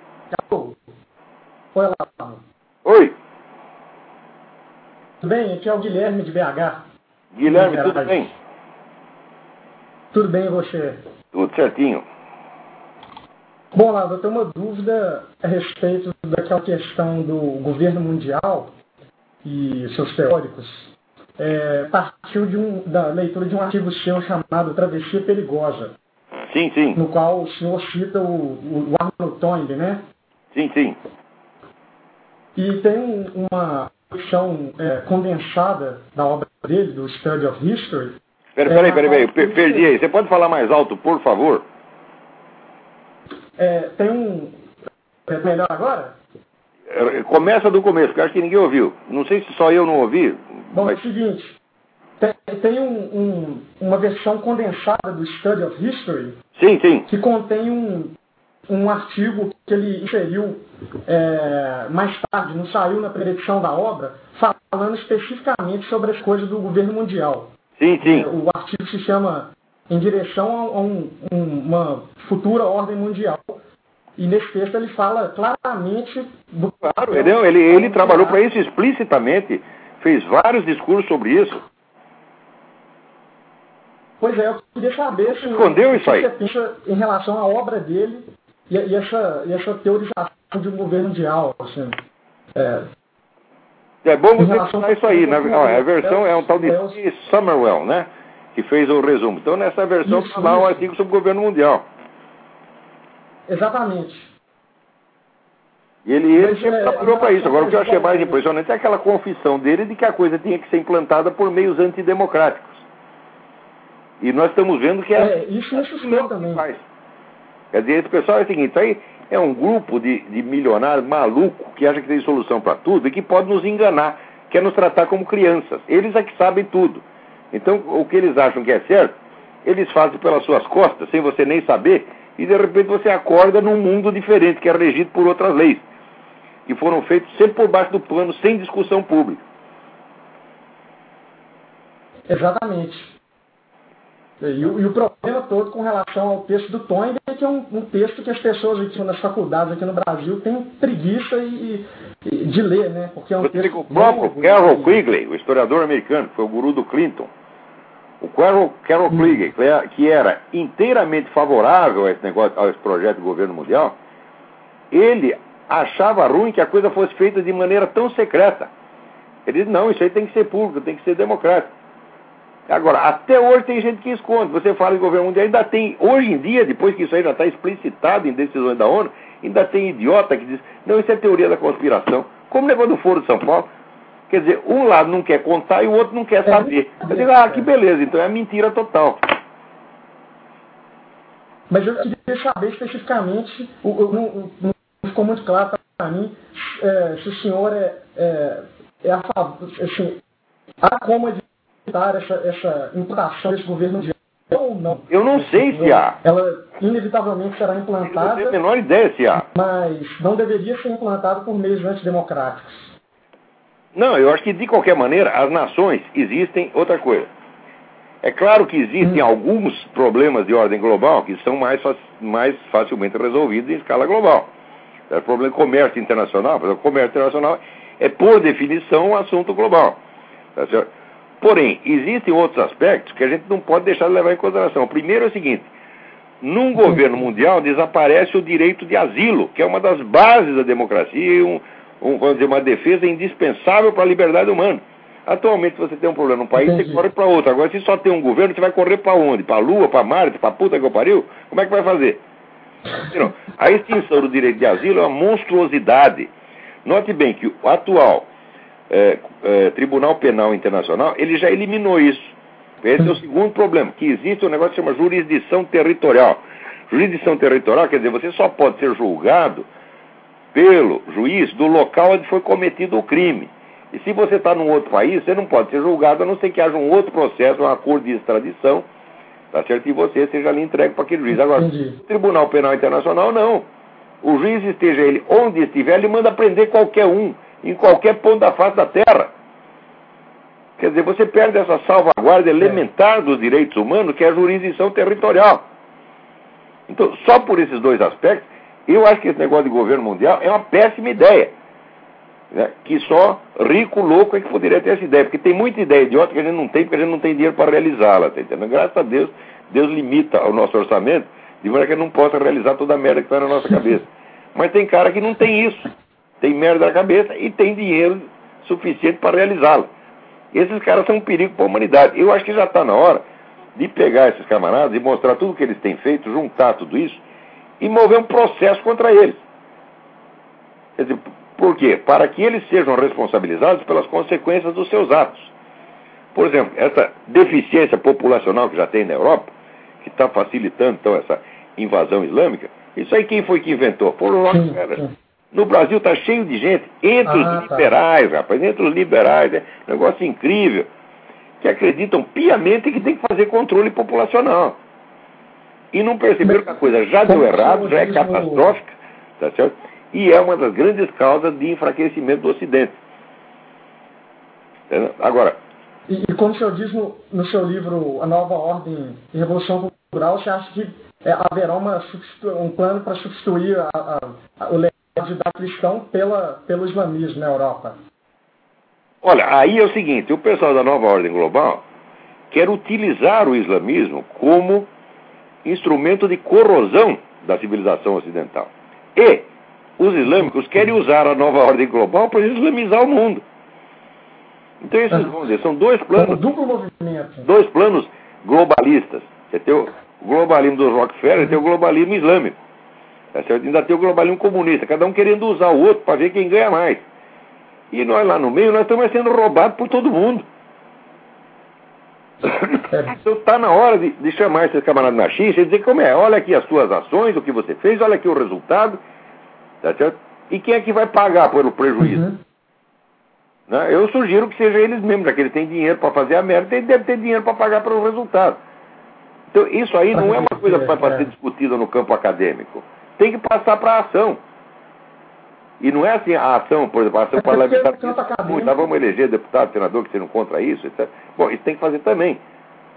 Alô? Oi, lá. Oi. Tudo bem? Aqui é o Guilherme de BH. Guilherme, tudo bem? Tudo bem, você? Tudo certinho. Bom, Lado, eu tenho uma dúvida a respeito daquela questão do governo mundial e seus teóricos. É, partiu de um, da leitura de um artigo seu chamado Travessia Perigosa. Sim, sim. No qual o senhor cita o, o Arnold Toynbee, né? Sim, sim. E tem uma versão é, condensada da obra dele, do Study of History. Peraí, peraí, peraí, peraí. perdi aí. Você pode falar mais alto, por favor? É, tem um. É melhor agora? Começa do começo, porque acho que ninguém ouviu. Não sei se só eu não ouvi. Bom, mas... é o seguinte. Tem, tem um, um, uma versão condensada do Study of History. Sim, sim. Que contém um, um artigo que ele inseriu é, mais tarde, não saiu na predição da obra, falando especificamente sobre as coisas do governo mundial. Sim, sim. É, o artigo se chama Em Direção a, um, uma Futura Ordem Mundial. E nesse texto ele fala claramente do. Claro, ele, ele, ele trabalhou para isso explicitamente, fez vários discursos sobre isso. Pois é, eu queria saber se Escondeu isso aí. você pensa em relação à obra dele e, e, essa, e essa teorização de um governo mundial. Assim, é, é bom você falar isso aí. Né? a versão é um tal de é, Summerwell, né? Que fez o resumo. Então, nessa versão, lá um artigo sobre o governo mundial. Exatamente. E ele, ele sempre é, trabalhou para isso. Agora, o que eu achei mais impressionante é aquela confissão dele de que a coisa tinha que ser implantada por meios antidemocráticos. E nós estamos vendo que é, é isso é isso também. Faz. Quer dizer, esse pessoal é o seguinte, aí é um grupo de, de milionários maluco que acha que tem solução para tudo e que pode nos enganar, quer nos tratar como crianças. Eles é que sabem tudo. Então, o que eles acham que é certo, eles fazem pelas suas costas, sem você nem saber, e de repente você acorda num mundo diferente, que é regido por outras leis, que foram feitas sempre por baixo do pano, sem discussão pública. Exatamente. E o, e o, problema todo com relação ao texto do Toynbee é que é um, um, texto que as pessoas aqui nas faculdades aqui no Brasil têm preguiça e, e de ler, né? Porque é um texto o próprio Carol Quigley, o historiador americano, que foi o guru do Clinton, o Carol, Carol hum. Quigley, que era inteiramente favorável a esse negócio, a esse projeto do governo mundial, ele achava ruim que a coisa fosse feita de maneira tão secreta. Ele disse, não, isso aí tem que ser público, tem que ser democrático. Agora, até hoje tem gente que esconde. Você fala em governo mundial, ainda tem, hoje em dia, depois que isso aí já está explicitado em decisões da ONU, ainda tem idiota que diz, não, isso é teoria da conspiração. Como o negócio do Foro de São Paulo. Quer dizer, um lado não quer contar e o outro não quer saber. Eu digo, ah, que beleza, então é mentira total. Mas eu queria saber especificamente, não, ficou muito claro para mim, é, se o senhor é, é, é a favor, assim, há como essa, essa implantação desse governo mundial ou não? Eu não sei se há. Ela inevitavelmente será implantada. Eu não tenho a menor ideia se há. Mas não deveria ser implantada por meios antidemocráticos. Não, eu acho que de qualquer maneira as nações existem outra coisa. É claro que existem hum. alguns problemas de ordem global que são mais, mais facilmente resolvidos em escala global. É o problema de comércio internacional, o comércio internacional é, por definição, um assunto global. Tá certo? Porém, existem outros aspectos que a gente não pode deixar de levar em consideração. O primeiro é o seguinte: num governo mundial desaparece o direito de asilo, que é uma das bases da democracia e um, um, vamos dizer, uma defesa indispensável para a liberdade humana. Atualmente, se você tem um problema num país, Entendi. você corre para outro. Agora, se só tem um governo, você vai correr para onde? Para a Lua, para Marte, para a puta que eu pariu? Como é que vai fazer? A extinção do direito de asilo é uma monstruosidade. Note bem que o atual é, é, Tribunal Penal Internacional, ele já eliminou isso. Esse é o segundo problema, que existe um negócio que chama jurisdição territorial. Jurisdição territorial quer dizer, você só pode ser julgado pelo juiz do local onde foi cometido o crime. E se você está num outro país, você não pode ser julgado a não ser que haja um outro processo, um acordo de extradição, tá certo? E você seja ali entregue para aquele juiz. Agora, o Tribunal Penal Internacional, não. O juiz esteja ele onde estiver, ele manda prender qualquer um, em qualquer ponto da face da terra. Quer dizer, você perde essa salvaguarda elementar dos direitos humanos, que é a jurisdição territorial. Então, só por esses dois aspectos, eu acho que esse negócio de governo mundial é uma péssima ideia. Né? Que só rico, louco é que poderia ter essa ideia. Porque tem muita ideia idiota que a gente não tem, porque a gente não tem dinheiro para realizá-la. Tá? Graças a Deus, Deus limita o nosso orçamento, de maneira que gente não possa realizar toda a merda que está na nossa cabeça. Mas tem cara que não tem isso. Tem merda na cabeça e tem dinheiro suficiente para realizá-la. Esses caras são um perigo para a humanidade. Eu acho que já está na hora de pegar esses camaradas e mostrar tudo o que eles têm feito, juntar tudo isso e mover um processo contra eles. Quer dizer, por quê? Para que eles sejam responsabilizados pelas consequências dos seus atos. Por exemplo, essa deficiência populacional que já tem na Europa, que está facilitando então essa invasão islâmica, isso aí quem foi que inventou? Foram Rockefeller. No Brasil está cheio de gente, entre ah, os tá. liberais, tá. rapaz, entre os liberais, é um negócio incrível, que acreditam piamente que tem que fazer controle populacional. E não perceberam que a coisa já deu errado, já é catastrófica, tá certo? E é uma das grandes causas de enfraquecimento do Ocidente. Agora. E, e como o senhor diz no, no, seu livro A Nova Ordem e Revolução Cultural, você acha que é, haverá uma, um plano para substituir a, a, a, o da cristão pela, pelo islamismo na Europa? Olha, aí é o seguinte: o pessoal da nova ordem global quer utilizar o islamismo como instrumento de corrosão da civilização ocidental. E os islâmicos querem usar a nova ordem global para islamizar o mundo. Então, esses, vamos dizer, são dois planos. Dois planos globalistas. Você tem o globalismo do Rockefeller e tem o globalismo islâmico. Tá? Ainda tem o globalismo comunista, cada um querendo usar o outro para ver quem ganha mais. E nós lá no meio, nós estamos sendo roubados por todo mundo. É. Então está na hora de, de, chamar esses camaradas na X e dizer como é, olha aqui as suas ações, o que você fez, olha aqui o resultado, tá certo? E quem é que vai pagar pelo prejuízo? Uhum. Né? Eu sugiro que seja eles mesmos, já que eles têm dinheiro para fazer a merda, eles devem ter dinheiro para pagar pelo resultado. Então isso aí não é uma coisa para ser discutida no campo acadêmico tem que passar para a ação. E não é assim a ação, por exemplo, a ação é parlamentar. Muito, nós vamos eleger deputado, senador que sejam contra isso, etc. Bom, isso tem que fazer também.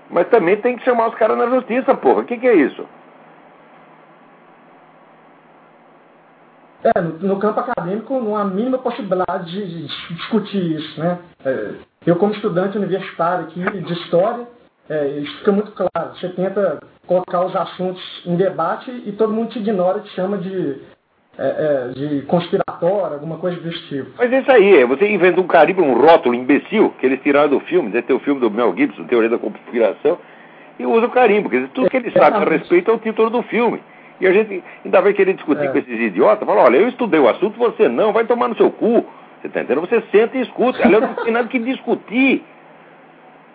Mas também tem que chamar os caras na justiça, porra. O que, que é isso? É, no, no, campo acadêmico não há a mínima possibilidade de, de discutir isso, né? É, eu, como estudante universitário aqui de história, é, isso fica muito claro. Você tenta colocar os assuntos em debate e todo mundo te ignora, te chama de, é, é, de conspiratório, alguma coisa desse tipo. Mas é isso aí, você inventa um carimbo, um rótulo imbecil, que eles tiraram do filme, deve ter o filme do Mel Gibson, Teoria da Conspiração, e usa o carimbo, quer dizer, tudo que ele sabe a respeito é o título do filme. E a gente ainda vai querer discutir é. com esses idiotas, fala, olha, eu estudei o assunto, você não, vai tomar no seu cu. Você está entendendo? Você senta e escuta. Aliás, não tem nada que discutir.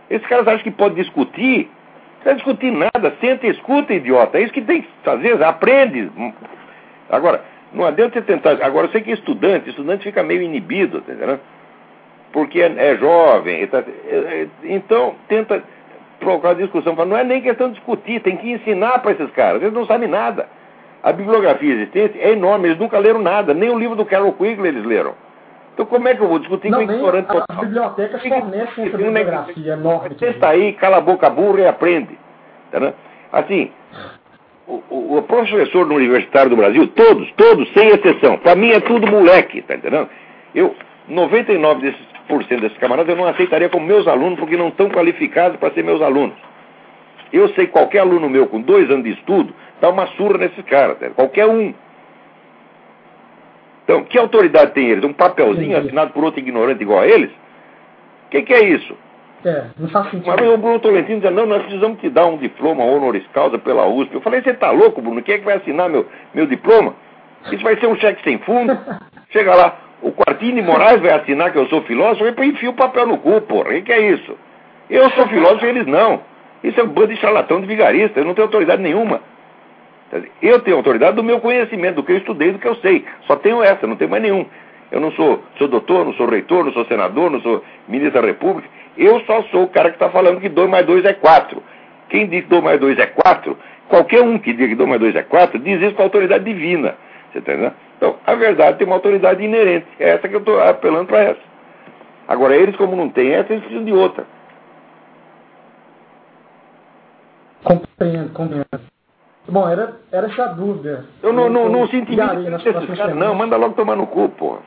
Esses caras acham que pode discutir. Não precisa discutir nada. Senta e escuta, idiota. É isso que tem que fazer. Aprende. Agora, não adianta você tentar. Agora, eu sei que estudante, estudante fica meio inibido, tá entendeu? Porque é, é jovem. Tá, é, é, então, tenta provocar discussão. Não é nem questão de discutir, tem que ensinar para esses caras. Eles não sabem nada. A bibliografia existente é enorme, eles nunca leram nada. Nem o livro do Carol Quigley eles leram. Então como é que eu vou discutir não, com o ignorante total? As bibliotecas fornecem essa bibliografia enorme. Senta aí, cala a boca burra e aprende. Tá, assim, o, o, o, professor Universitário do Brasil, todos, todos, sem exceção, para mim é tudo moleque, tá entendendo? Eu, 99% desses, por cento desses camaradas eu não aceitaria como meus alunos porque não estão qualificados para ser meus alunos. Eu sei qualquer aluno meu com dois anos de estudo dá uma surra nesses caras, qualquer um. Então, que autoridade tem eles? Um papelzinho assinado por outro ignorante igual a eles? O que, que, é isso? É, não faz sentido. Mas o Bruno Tolentino dizia, não, nós precisamos te dar um diploma honoris causa pela USP. Eu falei, você tá louco, Bruno? Quem é que vai assinar meu, meu diploma? Isso vai ser um cheque sem fundo. <laughs> Chega lá, o Quartini Moraes vai assinar que eu sou filósofo, e enfia o papel no cu, porra. O que, que é isso? Eu sou filósofo e eles não. Isso é um bando de charlatão de vigarista, eu não tenho autoridade nenhuma. Eu tenho autoridade do meu conhecimento, do que eu estudei, do que eu sei. Só tenho essa, não tenho mais nenhum. Eu não sou, sou doutor, não sou reitor, não sou senador, não sou ministro da República. Eu só sou o cara que está falando que 2 mais 2 é 4. Quem diz que 2 mais 2 é 4, qualquer um que diga que 2 mais 2 é 4, diz isso com a autoridade divina. Você tá entendendo? Então, a verdade tem uma autoridade inerente. É essa que eu estou apelando para essa. Agora, eles, como não têm essa, eles precisam de outra. Compreendo, compreendo. Bom, era, era essa dúvida. Eu não, não, não sinto intimidade não. Manda logo tomar no cu, pô.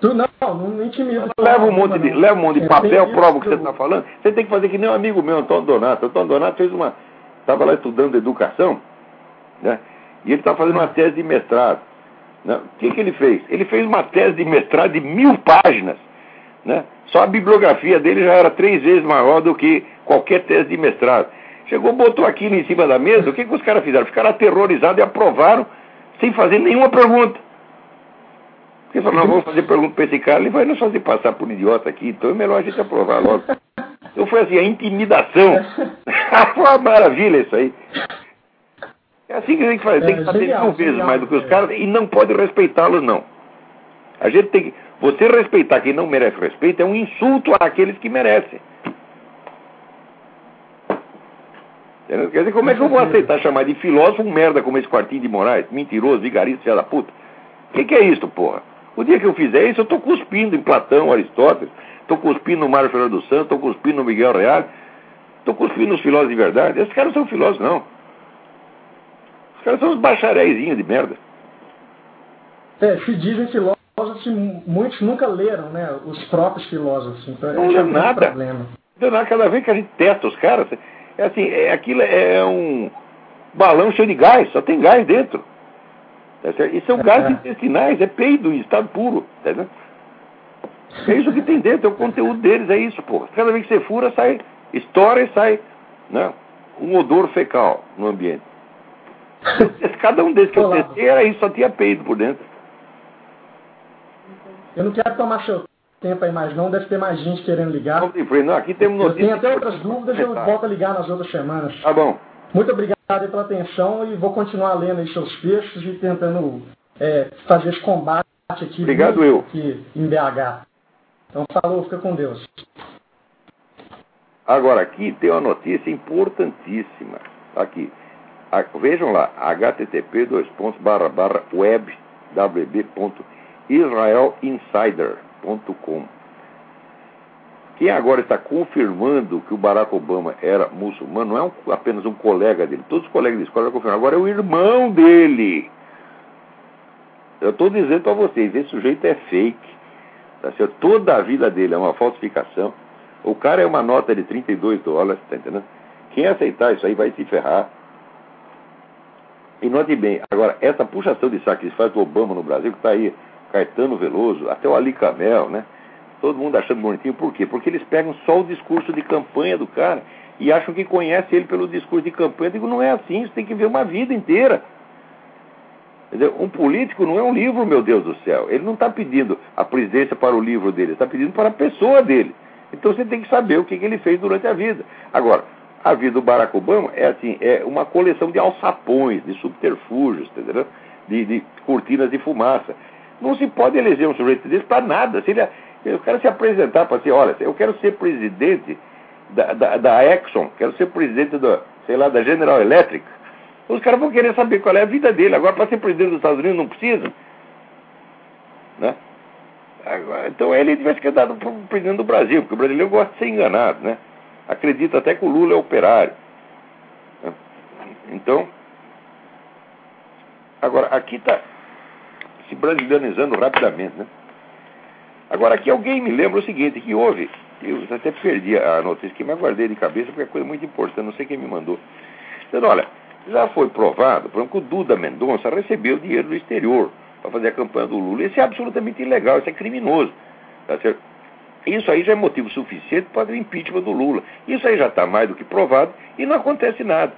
Tu não, não intimida. Leva um monte de, leva um monte de é, papel, prova o que você está falando. Você tem que fazer que nem um amigo meu, Antônio Donato. Antônio Donato fez uma. Estava lá estudando educação, né? E ele está fazendo uma tese de mestrado. Né? O que, que ele fez? Ele fez uma tese de mestrado de mil páginas. Né? Só a bibliografia dele já era três vezes maior do que qualquer tese de mestrado. Chegou, botou aquilo em cima da mesa, o que, que os caras fizeram? Ficaram aterrorizados e aprovaram sem fazer nenhuma pergunta. Porque falaram, não, vamos fazer pergunta para esse cara, ele vai nos fazer passar por idiota aqui, então é melhor a gente aprovar logo. Então foi assim, a intimidação. <laughs> foi uma maravilha isso aí. É assim que a gente faz, tem que saber mil vezes mais do que os caras e não pode respeitá-los, não. A gente tem que. Você respeitar quem não merece respeito é um insulto àqueles que merecem. Quer dizer, como é que eu vou aceitar chamar de filósofo um merda como esse quartinho de Moraes? Mentiroso, vigarista, filha da puta. O que, que, é isso, porra? O dia que eu fizer isso, eu tô cuspindo em Platão, Aristóteles, tô cuspindo no Mário Fernando Santos, tô cuspindo no Miguel Real, tô cuspindo nos filósofos de verdade. Esses caras não são filósofos, não. Os caras são uns bacharéizinhos de merda. É, se dizem filósofos, muitos nunca leram, né? Os próprios filósofos. Então, não lê nada. Problema. Cada vez que a gente testa os caras, é assim, é, aquilo é um balão cheio de gás, só tem gás dentro. Tá e são gases intestinais, é peido em estado puro. Tá é isso que tem dentro, é o conteúdo deles, é isso, pô. Cada vez que você fura, sai, estoura e sai né, um odor fecal no ambiente. <laughs> Cada um desses que eu testei era isso, só tinha peido por dentro. Eu não quero tomar seu tempo aí mais não, deve ter mais gente querendo ligar. Não aqui temos notícias. Eu tenho até outras dúvidas, eu volto a ligar nas outras semanas. Tá bom. Muito obrigado pela atenção e vou continuar lendo aí seus textos e tentando é, fazer esse combate aqui, obrigado, eu. aqui em BH. Então falou, fica com Deus. Agora aqui tem uma notícia importantíssima. Aqui. Vejam lá, http dois pontos barra barra web wb.israelinsider quem agora está confirmando que o Barack Obama era muçulmano não é um, apenas um colega dele. Todos os colegas de escola já confirmaram. Agora é o irmão dele. Eu estou dizendo para vocês, esse sujeito é fake. Tá certo? Toda a vida dele é uma falsificação. O cara é uma nota de 32 dólares, tá entendendo? Quem aceitar isso aí vai se ferrar. E note bem, agora, essa puxação de saco que faz do Obama no Brasil, que está aí Caetano Veloso, até o Ali Camel, né? Todo mundo achando bonitinho. Por quê? Porque eles pegam só o discurso de campanha do cara e acham que conhece ele pelo discurso de campanha. Eu digo, não é assim, você tem que ver uma vida inteira. Um político não é um livro, meu Deus do céu. Ele não está pedindo a presidência para o livro dele, está pedindo para a pessoa dele. Então você tem que saber o que, que, ele fez durante a vida. Agora, a vida do Barack Obama é assim, é uma coleção de alçapões, de subterfúgios? De, de cortinas de fumaça. Não se pode eleger um sujeito desse para nada. Se ele, eu quero se apresentar para assim, olha, eu quero ser presidente da, da, da, Exxon, quero ser presidente da, sei lá, da General Electric. Os caras vão querer saber qual é a vida dele. Agora, para ser presidente dos Estados Unidos, não precisa. Né? Agora, então, ele tivesse que dar para presidente do Brasil, porque o brasileiro gosta de ser enganado, né? Acredita até que o Lula é operário. Né? Então, agora, aqui está se brasilianizando rapidamente, né? Agora, aqui alguém me lembra o seguinte, que houve, eu até perdi a notícia aqui, mas guardei de cabeça porque é coisa muito importante, não sei quem me mandou. Dizendo, olha, já foi provado, por exemplo, que o Duda Mendonça recebeu dinheiro do exterior para fazer a campanha do Lula. Isso é absolutamente ilegal, isso é criminoso. Tá certo? Isso aí já é motivo suficiente para o impeachment do Lula. Isso aí já está mais do que provado e não acontece nada.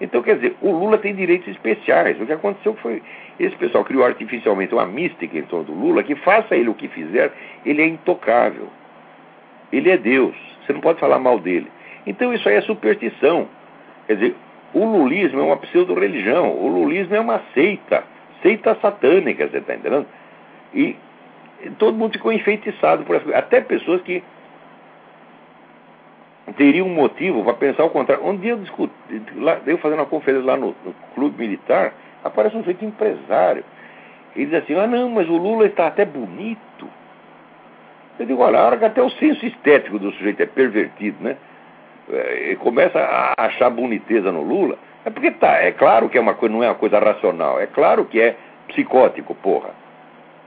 Então, quer dizer, o Lula tem direitos especiais. O que aconteceu foi. Esse pessoal criou artificialmente uma mística em torno do Lula que, faça ele o que fizer, ele é intocável. Ele é Deus. Você não pode falar mal dele. Então, isso aí é superstição. Quer dizer, o lulismo é uma pseudo-religião. O lulismo é uma seita. Seita satânica, você está entendendo? E todo mundo ficou enfeitiçado por coisa. Até pessoas que teria um motivo para pensar o contrário. Um dia eu discuti, lá, eu fazendo uma conferência lá no, no clube militar, aparece um sujeito empresário. Ele diz assim, ah não, mas o Lula está até bonito. Eu digo, olha, a hora que até o senso estético do sujeito é pervertido, né? É, e começa a achar boniteza no Lula, é porque tá, é claro que é uma coisa, não é uma coisa racional, é claro que é psicótico, porra.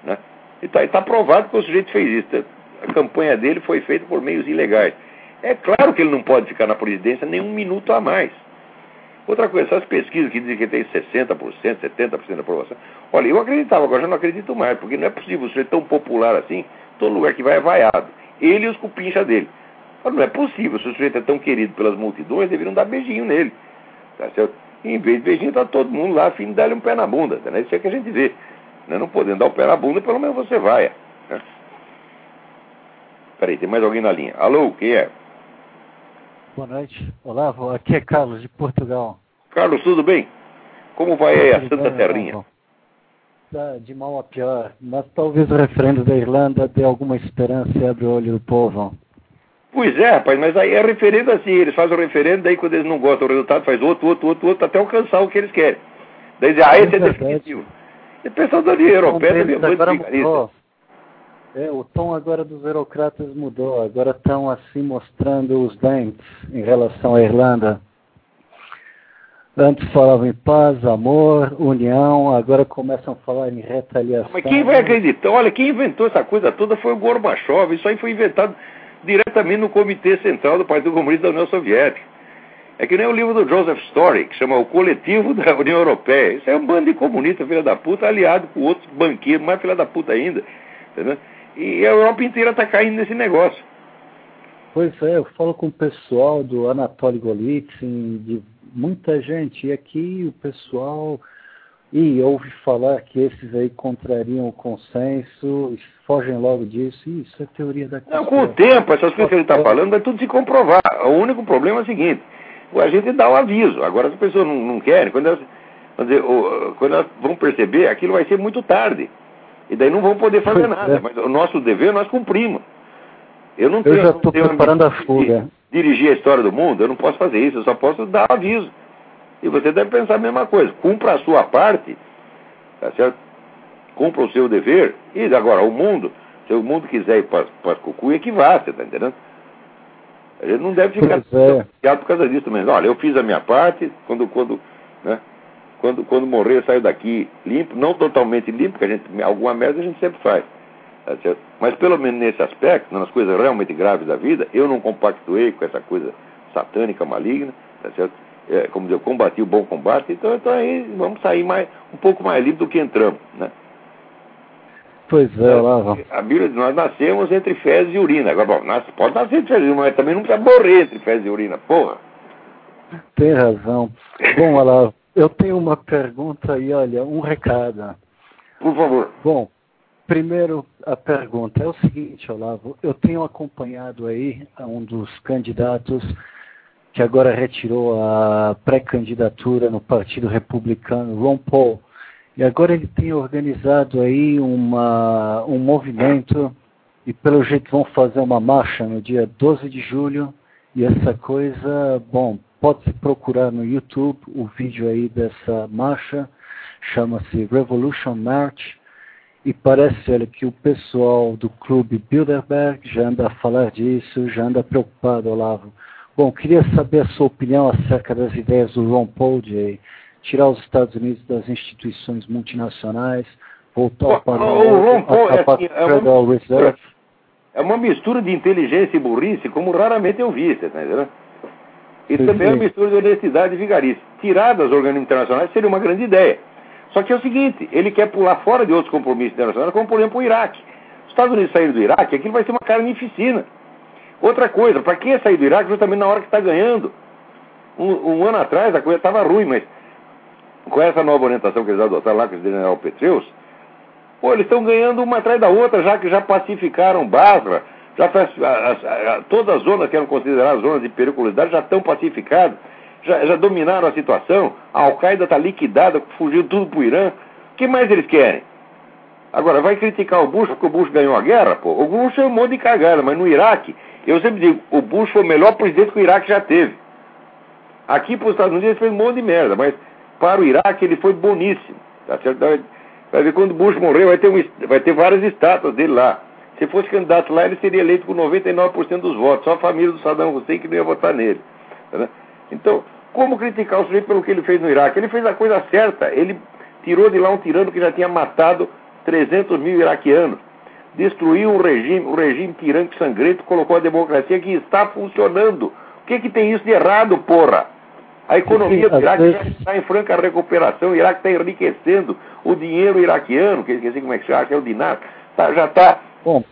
Né? E está tá provado que o sujeito fez isso. A campanha dele foi feita por meios ilegais. É claro que ele não pode ficar na presidência nem um minuto a mais. Outra coisa, essas pesquisas que dizem que tem 60%, 70% de aprovação. Olha, eu acreditava, agora já não acredito mais, porque não é possível ser tão popular assim, todo lugar que vai é vaiado. Ele e os cupincha dele. Mas não é possível, se o sujeito é tão querido pelas multidões, deveriam dar beijinho nele. Tá certo? Em vez de beijinho, está todo mundo lá a fim de dar-lhe um pé na bunda. Tá, né? Isso é que a gente vê. Né? Não podendo dar o pé na bunda, pelo menos você vai. Né? Peraí, tem mais alguém na linha. Alô, quem é? Boa noite. Olá, aqui é Carlos, de Portugal. Carlos, tudo bem? Como vai aí a Santa Terrinha? Tá de mal a pior, mas talvez o referendo da Irlanda dê alguma esperança e abra o olho do povo. Pois é, rapaz, mas aí é referendo assim, eles fazem o referendo, daí quando eles não gostam do resultado, faz outro, outro, outro, outro, até alcançar o que eles querem. Daí dizem, ah, esse é, é definitivo. E o pessoal da União Europeia também é muito é, o tom agora dos eurocratas mudou. Agora estão assim mostrando os dentes em relação à Irlanda. Antes falavam em paz, amor, união, agora começam a falar em retaliação. Mas quem vai acreditar? Olha, quem inventou essa coisa toda foi o Gorbachev. Isso aí foi inventado diretamente no Comitê Central do Partido Comunista da União Soviética. É que nem o livro do Joseph Story, que chama O Coletivo da União Europeia. Isso é um bando de comunistas, filha da puta, aliado com outros banqueiros, mais filha da puta ainda. Entendeu? E a Europa inteira está caindo nesse negócio. Pois é, eu falo com o pessoal do Anatoly Golitsyn, de muita gente, e aqui o pessoal. E ouve falar que esses aí contrariam o consenso, fogem logo disso. Isso é teoria da Não, com o tempo, essas coisas que ele está falando, vai tudo se comprovar. O único problema é o seguinte: a gente dá o aviso. Agora, as pessoas não, não querem, quando elas, dizer, quando elas vão perceber, aquilo vai ser muito tarde. E daí não vão poder fazer pois nada. É. Mas o nosso dever nós cumprimos. Eu não eu tenho, já estou preparando a fuga. Dirigir a história do mundo, eu não posso fazer isso, eu só posso dar aviso. E você deve pensar a mesma coisa. Cumpra a sua parte, tá certo? Cumpra o seu dever. E agora, o mundo, se o mundo quiser ir para as cucuia, é que vá, você está entendendo? A gente não deve ficar é. por causa disso também. Olha, eu fiz a minha parte, quando, quando, né? Quando, quando morrer, saiu daqui limpo, não totalmente limpo, porque a gente, alguma merda a gente sempre faz. Tá Mas pelo menos nesse aspecto, nas coisas realmente graves da vida, eu não compactuei com essa coisa satânica, maligna, tá certo? É, como dizer, eu combati o bom combate, então, então aí vamos sair mais, um pouco mais limpo do que entramos, né? Pois é, lá A Bíblia diz, nós nascemos entre fezes e urina. Agora, bom, nós, pode nascer entre fezes e urina, mas também não precisa morrer entre fezes e urina, porra. Tem razão. Bom, Olavo, eu tenho uma pergunta e, olha, um recado. Por favor. Bom, primeiro a pergunta é o seguinte, Olavo. Eu tenho acompanhado aí um dos candidatos que agora retirou a pré-candidatura no Partido Republicano, Ron Paul. E agora ele tem organizado aí uma, um movimento e pelo jeito vão fazer uma marcha no dia 12 de julho. E essa coisa, bom, Pode-se procurar no YouTube o vídeo aí dessa marcha, chama-se Revolution March, e parece olha, que o pessoal do clube Bilderberg já anda a falar disso, já anda preocupado, Olavo. Bom, queria saber a sua opinião acerca das ideias do Ron Paul de tirar os Estados Unidos das instituições multinacionais, voltar para o, o Ron Paul é, assim, é, Reserve. É uma mistura de inteligência e burrice, como raramente eu vi, você está E também é uma mistura de honestidade e vigarice. Tirar das organismos internacionais seria uma grande ideia. Só que é o seguinte, ele quer pular fora de outros compromissos internacionais, como por exemplo o Iraque. Os Estados Unidos saírem do Iraque, aquilo vai ser uma carnificina. Outra coisa, para que sair do Iraque justamente na hora que está ganhando? Um, um, ano atrás a coisa estava ruim, mas com essa nova orientação que eles adotaram lá com o general Petreus, pô, eles estão ganhando uma atrás da outra, já que já pacificaram Basra, já todas as zonas que eram consideradas zonas de periculosidade já estão pacificadas, já, já dominaram a situação, a Al-Qaeda está liquidada, fugiu tudo para o Irã. O que mais eles querem? Agora, vai criticar o Bush porque o Bush ganhou a guerra? Pô, o Bush é um monte de cagada, mas no Iraque, eu sempre digo, o Bush foi o melhor presidente que o Iraque já teve. Aqui para os Estados Unidos ele fez um monte de merda, mas para o Iraque ele foi boníssimo. Tá certo? Vai ver quando o Bush morrer, vai ter, um, vai ter várias estátuas dele lá. Se fosse candidato lá, ele seria eleito com 99% dos votos. Só a família do Saddam Hussein que não ia votar nele. Tá então, como criticar o sujeito pelo que ele fez no Iraque? Ele fez a coisa certa. Ele tirou de lá um tirano que já tinha matado 300 mil iraquianos. Destruiu um regime, um regime tirânico sangrento, colocou a democracia que está funcionando. O que, que tem isso de errado, porra? A economia do Iraque já está em franca recuperação, o Iraque está enriquecendo. O dinheiro iraquiano, que esqueci como é que se que é o dinar, tá, já está Bom,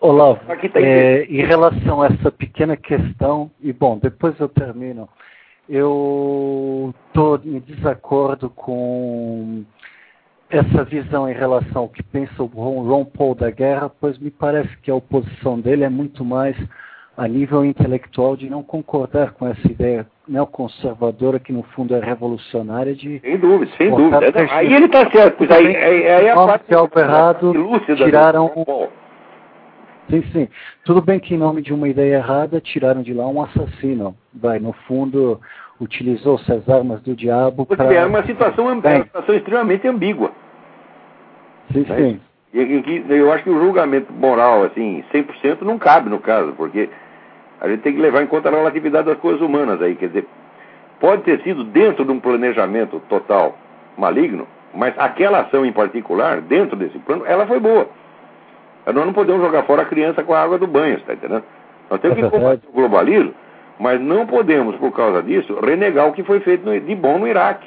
Olavo, tá é, em relação a essa pequena questão, e bom, depois eu termino, eu estou em desacordo com essa visão em relação ao que pensa o Ron Paul da guerra, pois me parece que a oposição dele é muito mais a nível intelectual de não concordar com essa ideia neoconservadora que no fundo é revolucionária de sem dúvida sem dúvida aí ele está certo pois aí, aí, aí a parte errado tiraram Sim, sim. Tudo bem que em nome de uma ideia errada tiraram de lá um assassino. Vai, no fundo, utilizou-se as armas do diabo para... É uma situação, uma situação extremamente ambígua. Sim, né? sim. E, eu acho que o julgamento moral, assim, 100% não cabe no caso, porque a gente tem que levar em conta a relatividade das coisas humanas aí. Quer dizer, pode ter sido dentro de um planejamento total maligno, mas aquela ação em particular, dentro desse plano, ela foi boa. Nós não podemos jogar fora a criança com a água do banho, está entendendo? Nós temos que é combater o globalismo, mas não podemos, por causa disso, renegar o que foi feito de bom no Iraque.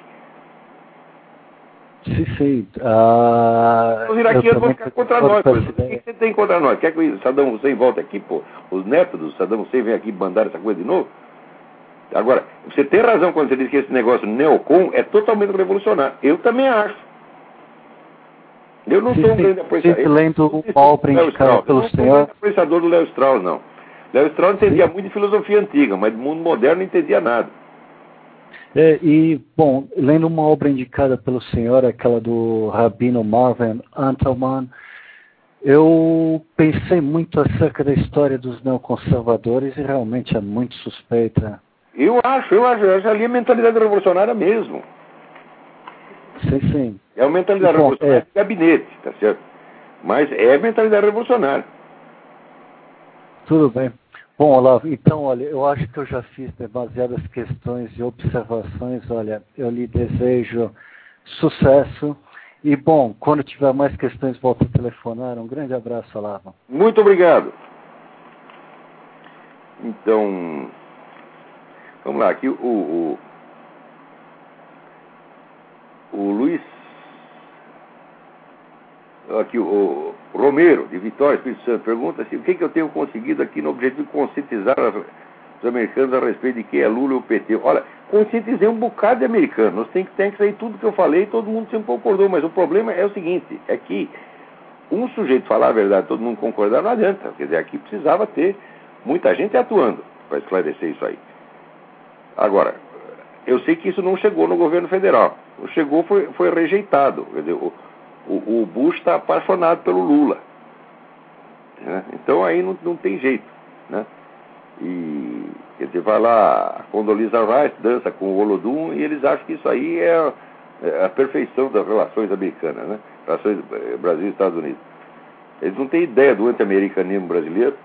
Sim, sim. Uh, Os iraquianos vão ficar contra nós. O que você tem contra nós? Quer que o Saddam Hussein volte aqui, pô? Os netos do Saddam Hussein vêm aqui mandar essa coisa de novo? Agora, você tem razão quando você diz que esse negócio neocon é totalmente revolucionário. Eu também acho. Eu não sou um grande apreciador. lendo o obra indicado pelo senhor. Não sou um apreciador do Léo Strauss, não. Léo Strauss entendia muito de filosofia antiga, mas do mundo moderno não entendia nada. É, e, bom, lendo uma obra indicada pelo senhor, aquela do Rabino Marvin Antelman, eu pensei muito acerca da história dos neoconservadores e realmente é muito suspeita. Eu acho, eu acho, eu acho ali a mentalidade revolucionária mesmo. Sim, sim. É uma mentalidade Bom, revolucionária é... de gabinete, tá certo? Mas é a mentalidade revolucionária. Tudo bem. Bom, Olavo, então, olha, eu acho que eu já fiz demasiadas questões e observações. Olha, eu lhe desejo sucesso. E, bom, quando tiver mais questões, volto a telefonar. Um grande abraço, Olavo. Muito obrigado. Então, vamos lá. Aqui o, o, o Luiz aqui o Romero, de Vitória, Espírito Santo, pergunta assim, o que, que eu tenho conseguido aqui no objetivo de conscientizar os americanos a respeito de quem é Lula e o PT. Olha, conscientizei um bocado de americanos. Tem que, tem que sair tudo que eu falei, todo mundo sempre concordou, mas o problema é o seguinte, é que um sujeito falar a verdade, todo mundo concordar, não adianta. Quer dizer, aqui precisava ter muita gente atuando para esclarecer isso aí. Agora, eu sei que isso não chegou no governo federal. Chegou, foi, foi rejeitado. Quer dizer, o, o, o Bush está apaixonado pelo Lula. Né? Então aí não, não tem jeito. Né? E quer dizer, vai lá, a Condoleezza Rice dança com o Olodum e eles acham que isso aí é, é a perfeição das relações americanas, né? relações eh, Brasil e Estados Unidos. Eles não têm ideia do anti-americanismo brasileiro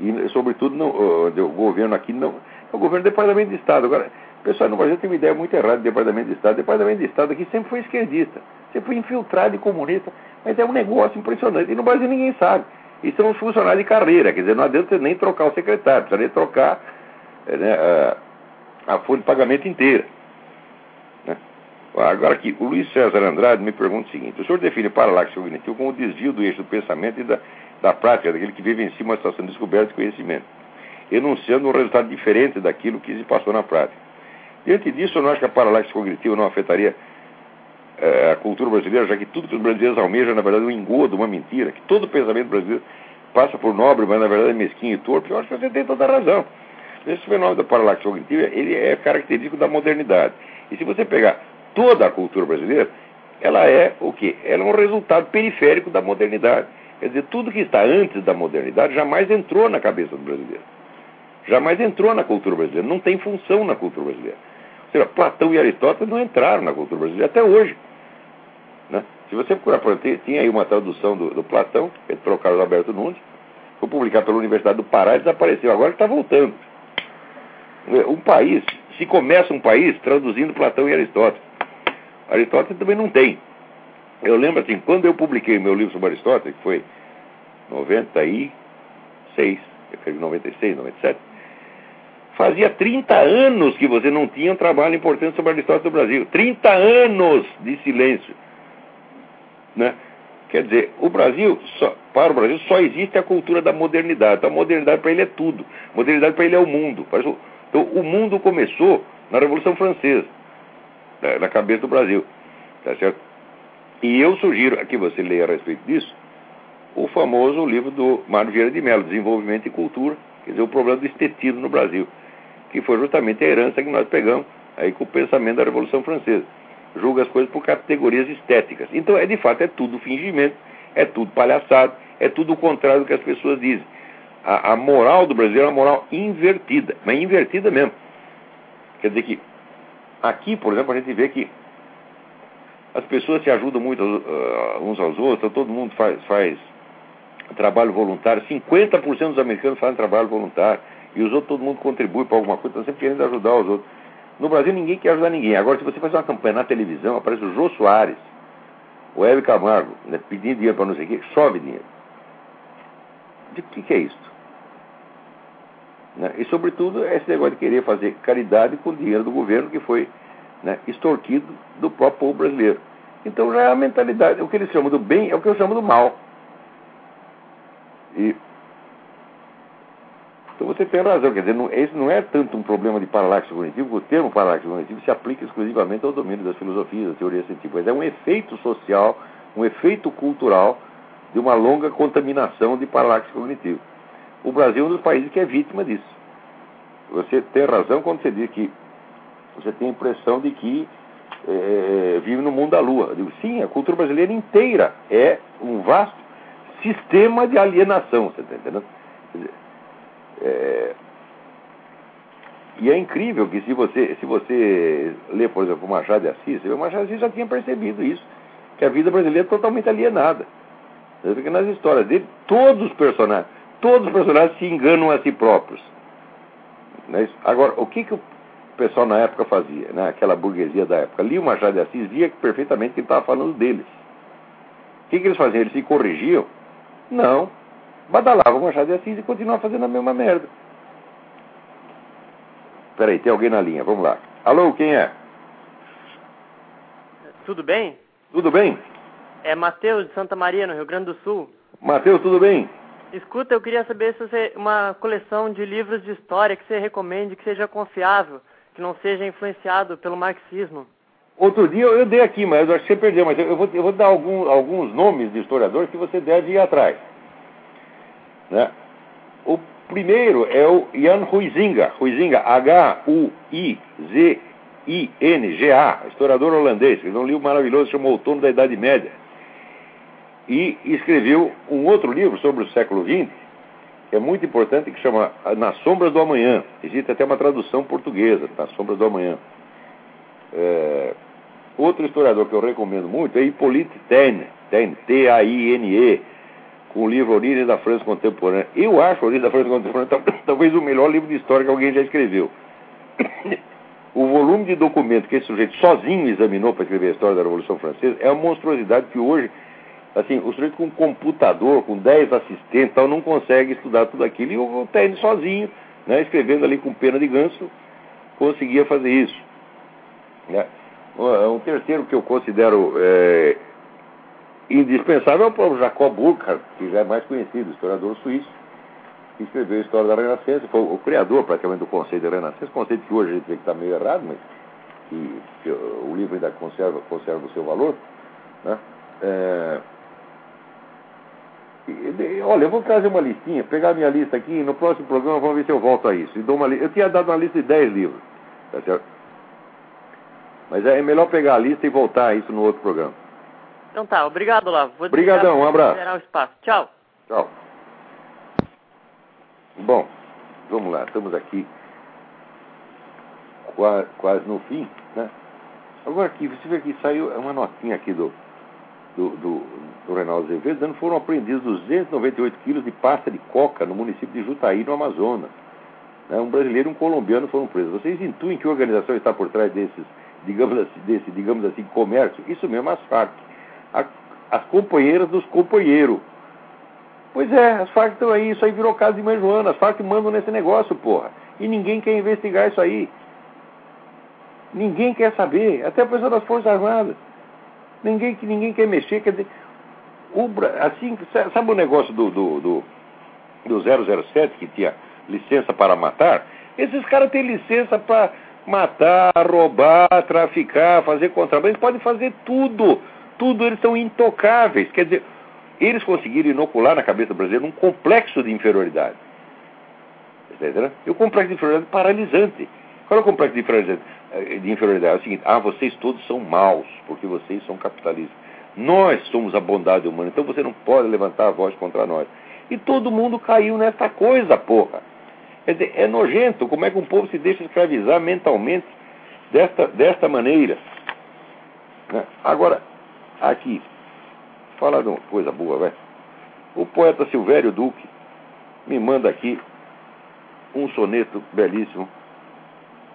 e, sobretudo, não, o governo aqui não. É o governo do Departamento de Estado. Agora, o pessoal no Brasil tem uma ideia muito errada do Departamento de Estado. O Departamento de Estado aqui sempre foi esquerdista. Você foi infiltrado e comunista, mas é um negócio impressionante. E no Brasil ninguém sabe. e são os funcionários de carreira. Quer dizer, não adianta nem trocar o secretário, precisa nem trocar né, a, a folha de pagamento inteira. Né? Agora aqui, o Luiz César Andrade me pergunta o seguinte: o senhor define paralaxe cognitivo como o desvio do eixo do pensamento e da, da prática, daquele que vive em si uma situação de descoberta de conhecimento, enunciando um resultado diferente daquilo que se passou na prática. Diante disso, eu não acho que a paralaxe cognitiva não afetaria a cultura brasileira, já que tudo que os brasileiros almejam, na verdade, é um engodo, uma mentira, que todo pensamento brasileiro passa por nobre, mas na verdade é mesquinho e torpe, eu acho que você tem toda a razão. Esse fenômeno da paralaxe cognitiva, ele é característico da modernidade. E se você pegar toda a cultura brasileira, ela é o quê? Ela é um resultado periférico da modernidade. Quer dizer, tudo que está antes da modernidade jamais entrou na cabeça do brasileiro. Jamais entrou na cultura brasileira. Não tem função na cultura brasileira. Ou seja, Platão e Aristóteles não entraram na cultura brasileira até hoje. Né? Se você procurar, tinha aí uma tradução do, do Platão, é pelo Carlos Alberto Nunes, foi publicado pela Universidade do Pará e desapareceu. Agora está voltando. Um país, se começa um país traduzindo Platão e Aristóteles. Aristóteles também não tem. Eu lembro assim, quando eu publiquei meu livro sobre Aristóteles, que foi 96, 96, 97, fazia 30 anos que você não tinha um trabalho importante sobre Aristóteles no Brasil. 30 anos de silêncio. Né? Quer dizer, o Brasil, só, para o Brasil, só existe a cultura da modernidade. Então, a modernidade para ele é tudo. A modernidade para ele é o mundo. Então, o mundo começou na Revolução Francesa, né, na cabeça do Brasil. Tá certo? E eu sugiro que você leia a respeito disso o famoso livro do Mário Vieira de Mello, Desenvolvimento e Cultura, quer dizer, o problema do estetismo no Brasil, que foi justamente a herança que nós pegamos aí com o pensamento da Revolução Francesa julga as coisas por categorias estéticas. Então, é de fato, é tudo fingimento, é tudo palhaçada, é tudo o contrário do que as pessoas dizem. A, a moral do brasileiro é uma moral invertida, mas invertida mesmo. Quer dizer que aqui, por exemplo, a gente vê que as pessoas se ajudam muito uh, uns aos outros, então todo mundo faz, faz trabalho voluntário, 50% dos americanos fazem trabalho voluntário, e os outros todo mundo contribui para alguma coisa, estão sempre querendo ajudar os outros. No Brasil ninguém quer ajudar ninguém. Agora, se você fazer uma campanha na televisão, aparece o Jô Soares, o Hélio Camargo, né, pedindo dinheiro para não sei o quê, chove dinheiro. De que, que é isso? Né? E, sobretudo, esse negócio de querer fazer caridade com o dinheiro do governo que foi né, extorquido do próprio povo brasileiro. Então já é a mentalidade. O que eles chamam do bem é o que eu chamo do mal. E então você tem razão, quer dizer, não, esse não é tanto um problema de paralaxe cognitivo, o termo paralaxe cognitivo se aplica exclusivamente ao domínio das filosofias, da teoria científica, mas é um efeito social, um efeito cultural de uma longa contaminação de paralaxe cognitivo. O Brasil é um dos países que é vítima disso. Você tem razão quando você diz que você tem a impressão de que é, vive no mundo da lua. Eu digo, sim, a cultura brasileira inteira é um vasto sistema de alienação, você está entendendo? É... E é incrível que se você, se você lê, por exemplo, o Machado de Assis, o Machado de Assis já tinha percebido isso, que a vida brasileira é totalmente alienada. Porque nas histórias dele, todos os personagens, todos os personagens se enganam a si próprios. É Agora, o que, que o pessoal na época fazia, né? aquela burguesia da época? Lia o Machado de Assis, via perfeitamente que ele estava falando deles. O que, que eles faziam? Eles se corrigiam? Não badalava o Machado de Assis e continuava fazendo a mesma merda. Peraí, tem alguém na linha, vamos lá. Alô, quem é? Tudo bem? Tudo bem? É Matheus de Santa Maria, no Rio Grande do Sul. Matheus, tudo bem? Escuta, eu queria saber se você uma coleção de livros de história que você recomende, que seja confiável, que não seja influenciado pelo marxismo. Outro dia eu dei aqui, mas eu acho que você perdeu, mas eu vou, eu vou dar algum, alguns nomes de historiadores que você deve ir atrás. Né? O primeiro é o Jan Huizinga, Huizinga, H-U-I-Z-I-N-G-A, historiador holandês, escreveu um livro maravilhoso chamado Outono da Idade Média. E escreveu um outro livro sobre o século XX, que é muito importante, que chama Nas Sombras do Amanhã. Existe até uma tradução portuguesa, Nas Sombras do Amanhã. É... Outro historiador que eu recomendo muito é Hippolyte Taine, T-A-I-N-E, com o livro Origem da França Contemporânea. Eu acho Origem da França Contemporânea talvez <coughs> o melhor livro de história que alguém já escreveu. <coughs> O volume de documentos que esse sujeito sozinho examinou para escrever a história da Revolução Francesa é uma monstruosidade que hoje Assim, o sujeito com um computador, com 10 assistentes, tal, não consegue estudar tudo aquilo. E o, Tênis sozinho, né, escrevendo ali com pena de ganso, conseguia fazer isso. Né? Um terceiro que eu considero é, indispensável é o próprio Jacob Burckhardt, que já é mais conhecido, historiador suíço, que escreveu a história da Renascença, foi o criador praticamente do conceito da Renascença, conceito que hoje a gente vê que está meio errado, mas que, que, o livro ainda conserva, conserva o seu valor. Né? É, olha, eu vou trazer uma listinha, pegar minha lista aqui, no próximo programa vamos ver se eu volto a isso. E dou uma, eu tinha dado uma lista de 10 livros, tá certo? Mas é melhor pegar a lista e voltar a isso no outro programa. Então tá, obrigado, Lavo. Obrigadão, um abraço. o espaço. Tchau. Tchau. Bom, vamos lá, estamos aqui quase, quase no fim, né? Agora aqui, você vê que saiu uma notinha aqui do, do, do, do Reinaldo Azevedo, dando foram apreendidos 298 quilos de pasta de coca no município de Jutaí, no Amazonas. Né? Um brasileiro e um colombiano foram presos. Vocês intuem que organização está por trás desses, digamos assim, desse, digamos assim, comércio? Isso mesmo, as FARC. A, as companheiras dos companheiros. Pois é, as Farc estão aí, isso aí virou caso de mãe Joana, as Farc mandam nesse negócio, porra. E ninguém quer investigar isso aí. Ninguém quer saber, até a pessoa das Forças Armadas. Ninguém, ninguém quer mexer, quer dizer, o, assim, sabe o negócio do, do, do, do 007 que tinha licença para matar? Esses caras têm licença para matar, roubar, traficar, fazer contrabando, eles podem fazer tudo. Tudo, eles são intocáveis. Quer dizer, eles conseguiram inocular na cabeça brasileira um complexo de inferioridade. Entendeu? E o complexo de inferioridade paralisante. Qual é o complexo de inferioridade? Eh, de inferioridade? É o seguinte, ah, vocês todos são maus, porque vocês são capitalistas. Nós somos a bondade humana, então você não pode levantar a voz contra nós. E todo mundo caiu nessa coisa, porra. Quer dizer, é nojento como é que um povo se deixa escravizar mentalmente desta, desta maneira. Né? Agora, aqui, Falar de uma coisa boa, vai. O poeta Silvério Duque me manda aqui um soneto belíssimo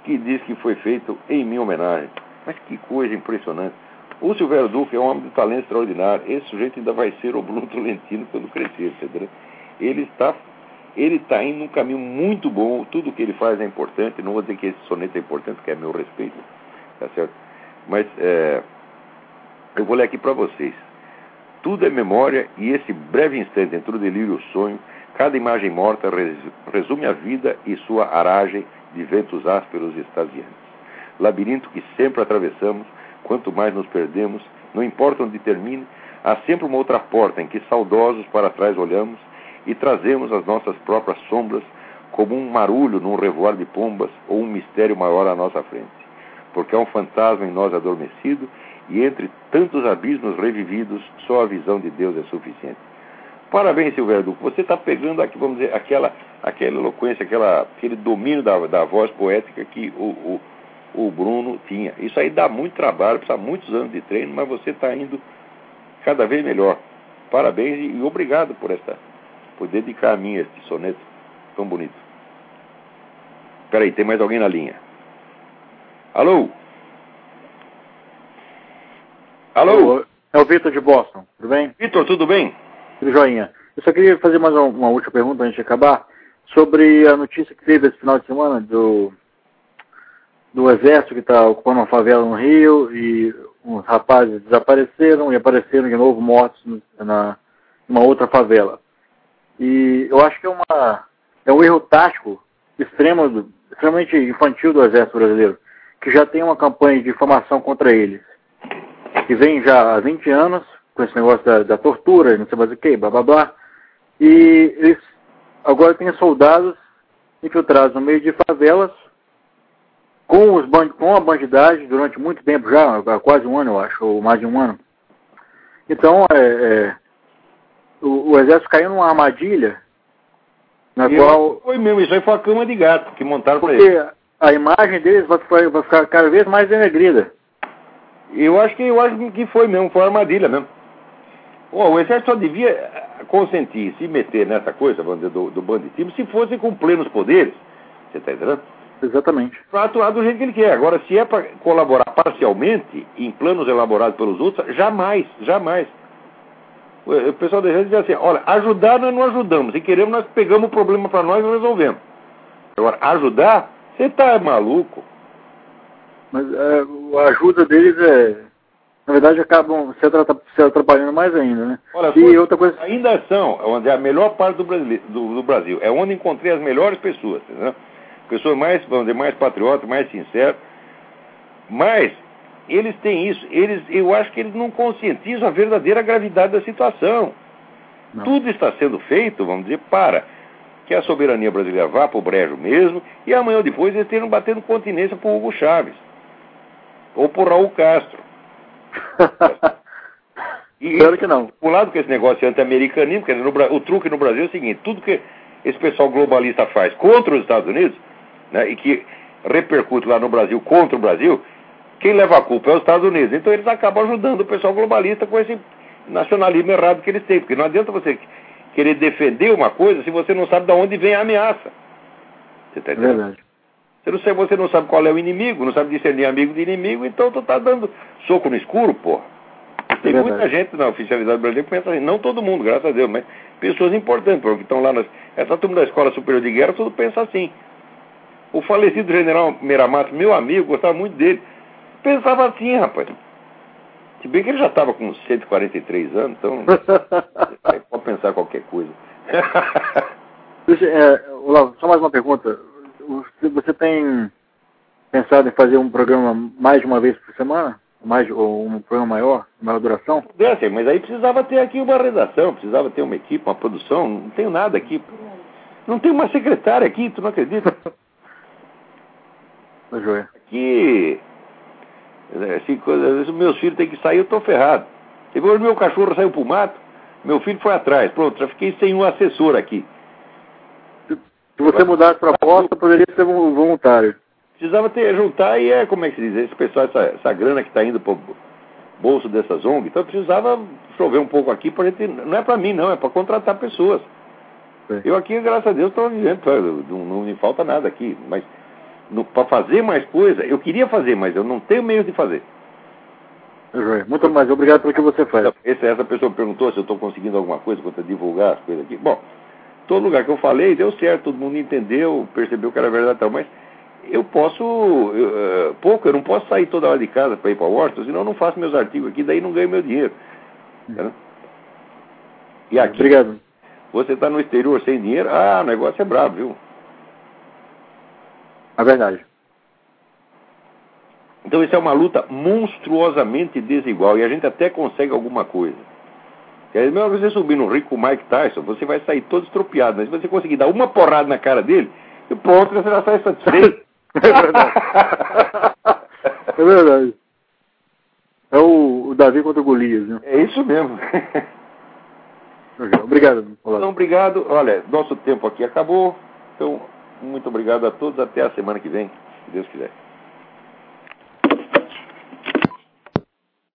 que diz que foi feito em minha homenagem. Mas que coisa impressionante. O Silvério Duque é um homem de talento extraordinário. Esse sujeito ainda vai ser o Bruno Tolentino quando crescer, entendeu? Ele está ele está indo num caminho muito bom, tudo que ele faz é importante, não vou dizer que esse soneto é importante, que é meu respeito, tá certo? Mas é, eu vou ler aqui para vocês. Tudo é memória e esse breve instante entre o delírio e o sonho, cada imagem morta resume a vida e sua aragem de ventos ásperos e extasiantes. Labirinto que sempre atravessamos, quanto mais nos perdemos, não importa onde termine, há sempre uma outra porta em que saudosos para trás olhamos e trazemos as nossas próprias sombras como um marulho num revoar de pombas ou um mistério maior à nossa frente. Porque há um fantasma em nós adormecido e entre tantos abismos revividos, só a visão de Deus é suficiente. Parabéns, Silvério Duque. Você está pegando aqui, vamos dizer, aquela, aquela eloquência, aquela, aquele domínio da, da voz poética que o, o, o Bruno tinha. Isso aí dá muito trabalho, precisa muitos anos de treino, mas você está indo cada vez melhor. Parabéns e, e obrigado por esta, por dedicar a mim este soneto tão bonito. Espera aí, tem mais alguém na linha? Alô? Alô? É o Vitor de Boston, tudo bem? Vitor, tudo bem? Tudo joinha. Eu só queria fazer mais uma, uma última pergunta antes de acabar, sobre a notícia que teve esse final de semana do, do exército que está ocupando uma favela no Rio e uns rapazes desapareceram e apareceram de novo mortos na, numa outra favela. E eu acho que é, uma, é um erro tático extremo, extremamente infantil do exército brasileiro, que já tem uma campanha de informação contra eles que vem já há 20 anos com esse negócio da, da tortura, não sei mais o que, blá blá blá. E eles agora têm soldados infiltrados no meio de favelas com, os com a bandidagem durante muito tempo já, há quase um ano eu acho, ou mais de um ano. Então, é, é, o, o, exército caiu numa armadilha na e qual... Foi mesmo, isso aí foi a cama de gato que montaram para ele. Porque a imagem deles vai, vai ficar cada vez mais denegrida. Eu acho que eu acho que foi mesmo, foi uma armadilha mesmo. Oh, o exército só devia eh, consentir, se meter nessa coisa, vamos dizer, do, do banditismo, se fosse com plenos poderes. Você está entendendo? Exatamente. Para atuar do jeito que ele quer. Agora, se é para colaborar parcialmente em planos elaborados pelos outros, jamais, jamais. O pessoal da gente diz assim, olha, ajudar nós não ajudamos. Se queremos, nós pegamos o problema para nós e resolvemos. Agora, ajudar, você tá maluco. Mas é, a ajuda deles é. Na verdade, acabam se atrapalhando mais ainda, né? Olha, e outra coisa. Ainda são, onde é a melhor parte do Brasil, do, do Brasil. É onde encontrei as melhores pessoas, entendeu? Pessoas mais, vamos dizer, mais patriotas, mais sinceras. Mas eles têm isso. Eles, eu acho que eles não conscientizam a verdadeira gravidade da situação. Não. Tudo está sendo feito, vamos dizer, para que a soberania brasileira vá para o brejo mesmo e amanhã ou depois eles estejam batendo continência para o Hugo Chaves ou por Raul Castro. <laughs> e, Espero que não. Por lado que esse negócio é anti-americanismo, porque o truque no Brasil é o seguinte, tudo que esse pessoal globalista faz contra os Estados Unidos, né, e que repercute lá no Brasil contra o Brasil, quem leva a culpa é os Estados Unidos. Então eles acabam ajudando o pessoal globalista com esse nacionalismo errado que eles têm, porque não adianta você querer defender uma coisa se você não sabe de onde vem a ameaça. Você está entendendo? Verdade. Você não, sabe, você não sabe qual é o inimigo, não sabe discernir amigo de inimigo, então tu tá dando soco no escuro, porra. Tem é muita gente na oficialidade brasileira que pensa assim, não todo mundo, graças a Deus, mas pessoas importantes, porque estão lá nas. Essa turma da Escola Superior de Guerra, tudo pensa assim. O falecido general Meramato, meu amigo, gostava muito dele, pensava assim, rapaz. Se bem que ele já estava com 143 anos, então <laughs> pode pensar qualquer coisa. é, Olavo, só mais uma pergunta você tem pensado em fazer um programa mais de uma vez por semana? Mais, ou um programa maior, maior duração? Pudesse, mas aí precisava ter aqui uma redação, precisava ter uma equipe, uma produção, não tenho nada aqui. Não tem uma secretária aqui, tu não acredita? <laughs> Tá joia. Aqui, assim, às vezes meus filhos têm que sair, eu estou ferrado. Depois meu cachorro saiu para o mato, meu filho foi atrás. Pronto, já fiquei sem um assessor aqui. Se você mudar a proposta, poderia ser voluntário. Precisava ter, juntar e é, como é que se diz, esse pessoal, essa, essa grana que está indo para bolso dessas ONG, então precisava chover um pouco aqui para gente. Não é para mim, não, é para contratar pessoas. Sim. Eu aqui, graças a Deus, estou vivendo, não, não me falta nada aqui. Mas para fazer mais coisa, eu queria fazer, mas eu não tenho meio de fazer. Muito mais, obrigado pelo que você faz. Essa, essa pessoa perguntou se eu estou conseguindo alguma coisa para divulgar as coisas aqui. Bom, todo lugar que eu falei deu certo, todo mundo entendeu, percebeu que era verdade tal, mas eu posso, uh, pouco, eu não posso sair toda hora de casa para ir para Washington, senão eu não faço meus artigos aqui, daí não ganho meu dinheiro. Tá? E aqui, Obrigado. você está no exterior sem dinheiro, ah, o negócio é brabo, viu? É verdade. Então isso é uma luta monstruosamente desigual e a gente até consegue alguma coisa. É mesmo você subir no rico Mike Tyson, você vai sair todo estropiado. Mas se você conseguir dar uma porrada na cara dele, e pronto, você já sai satisfeito. é verdade. <laughs> é verdade. É o, o Davi contra o Golias, né? É isso mesmo. obrigado. Olá. Então, obrigado. Olha, nosso tempo aqui acabou. Então, muito obrigado a todos. Até a semana que vem, se Deus quiser.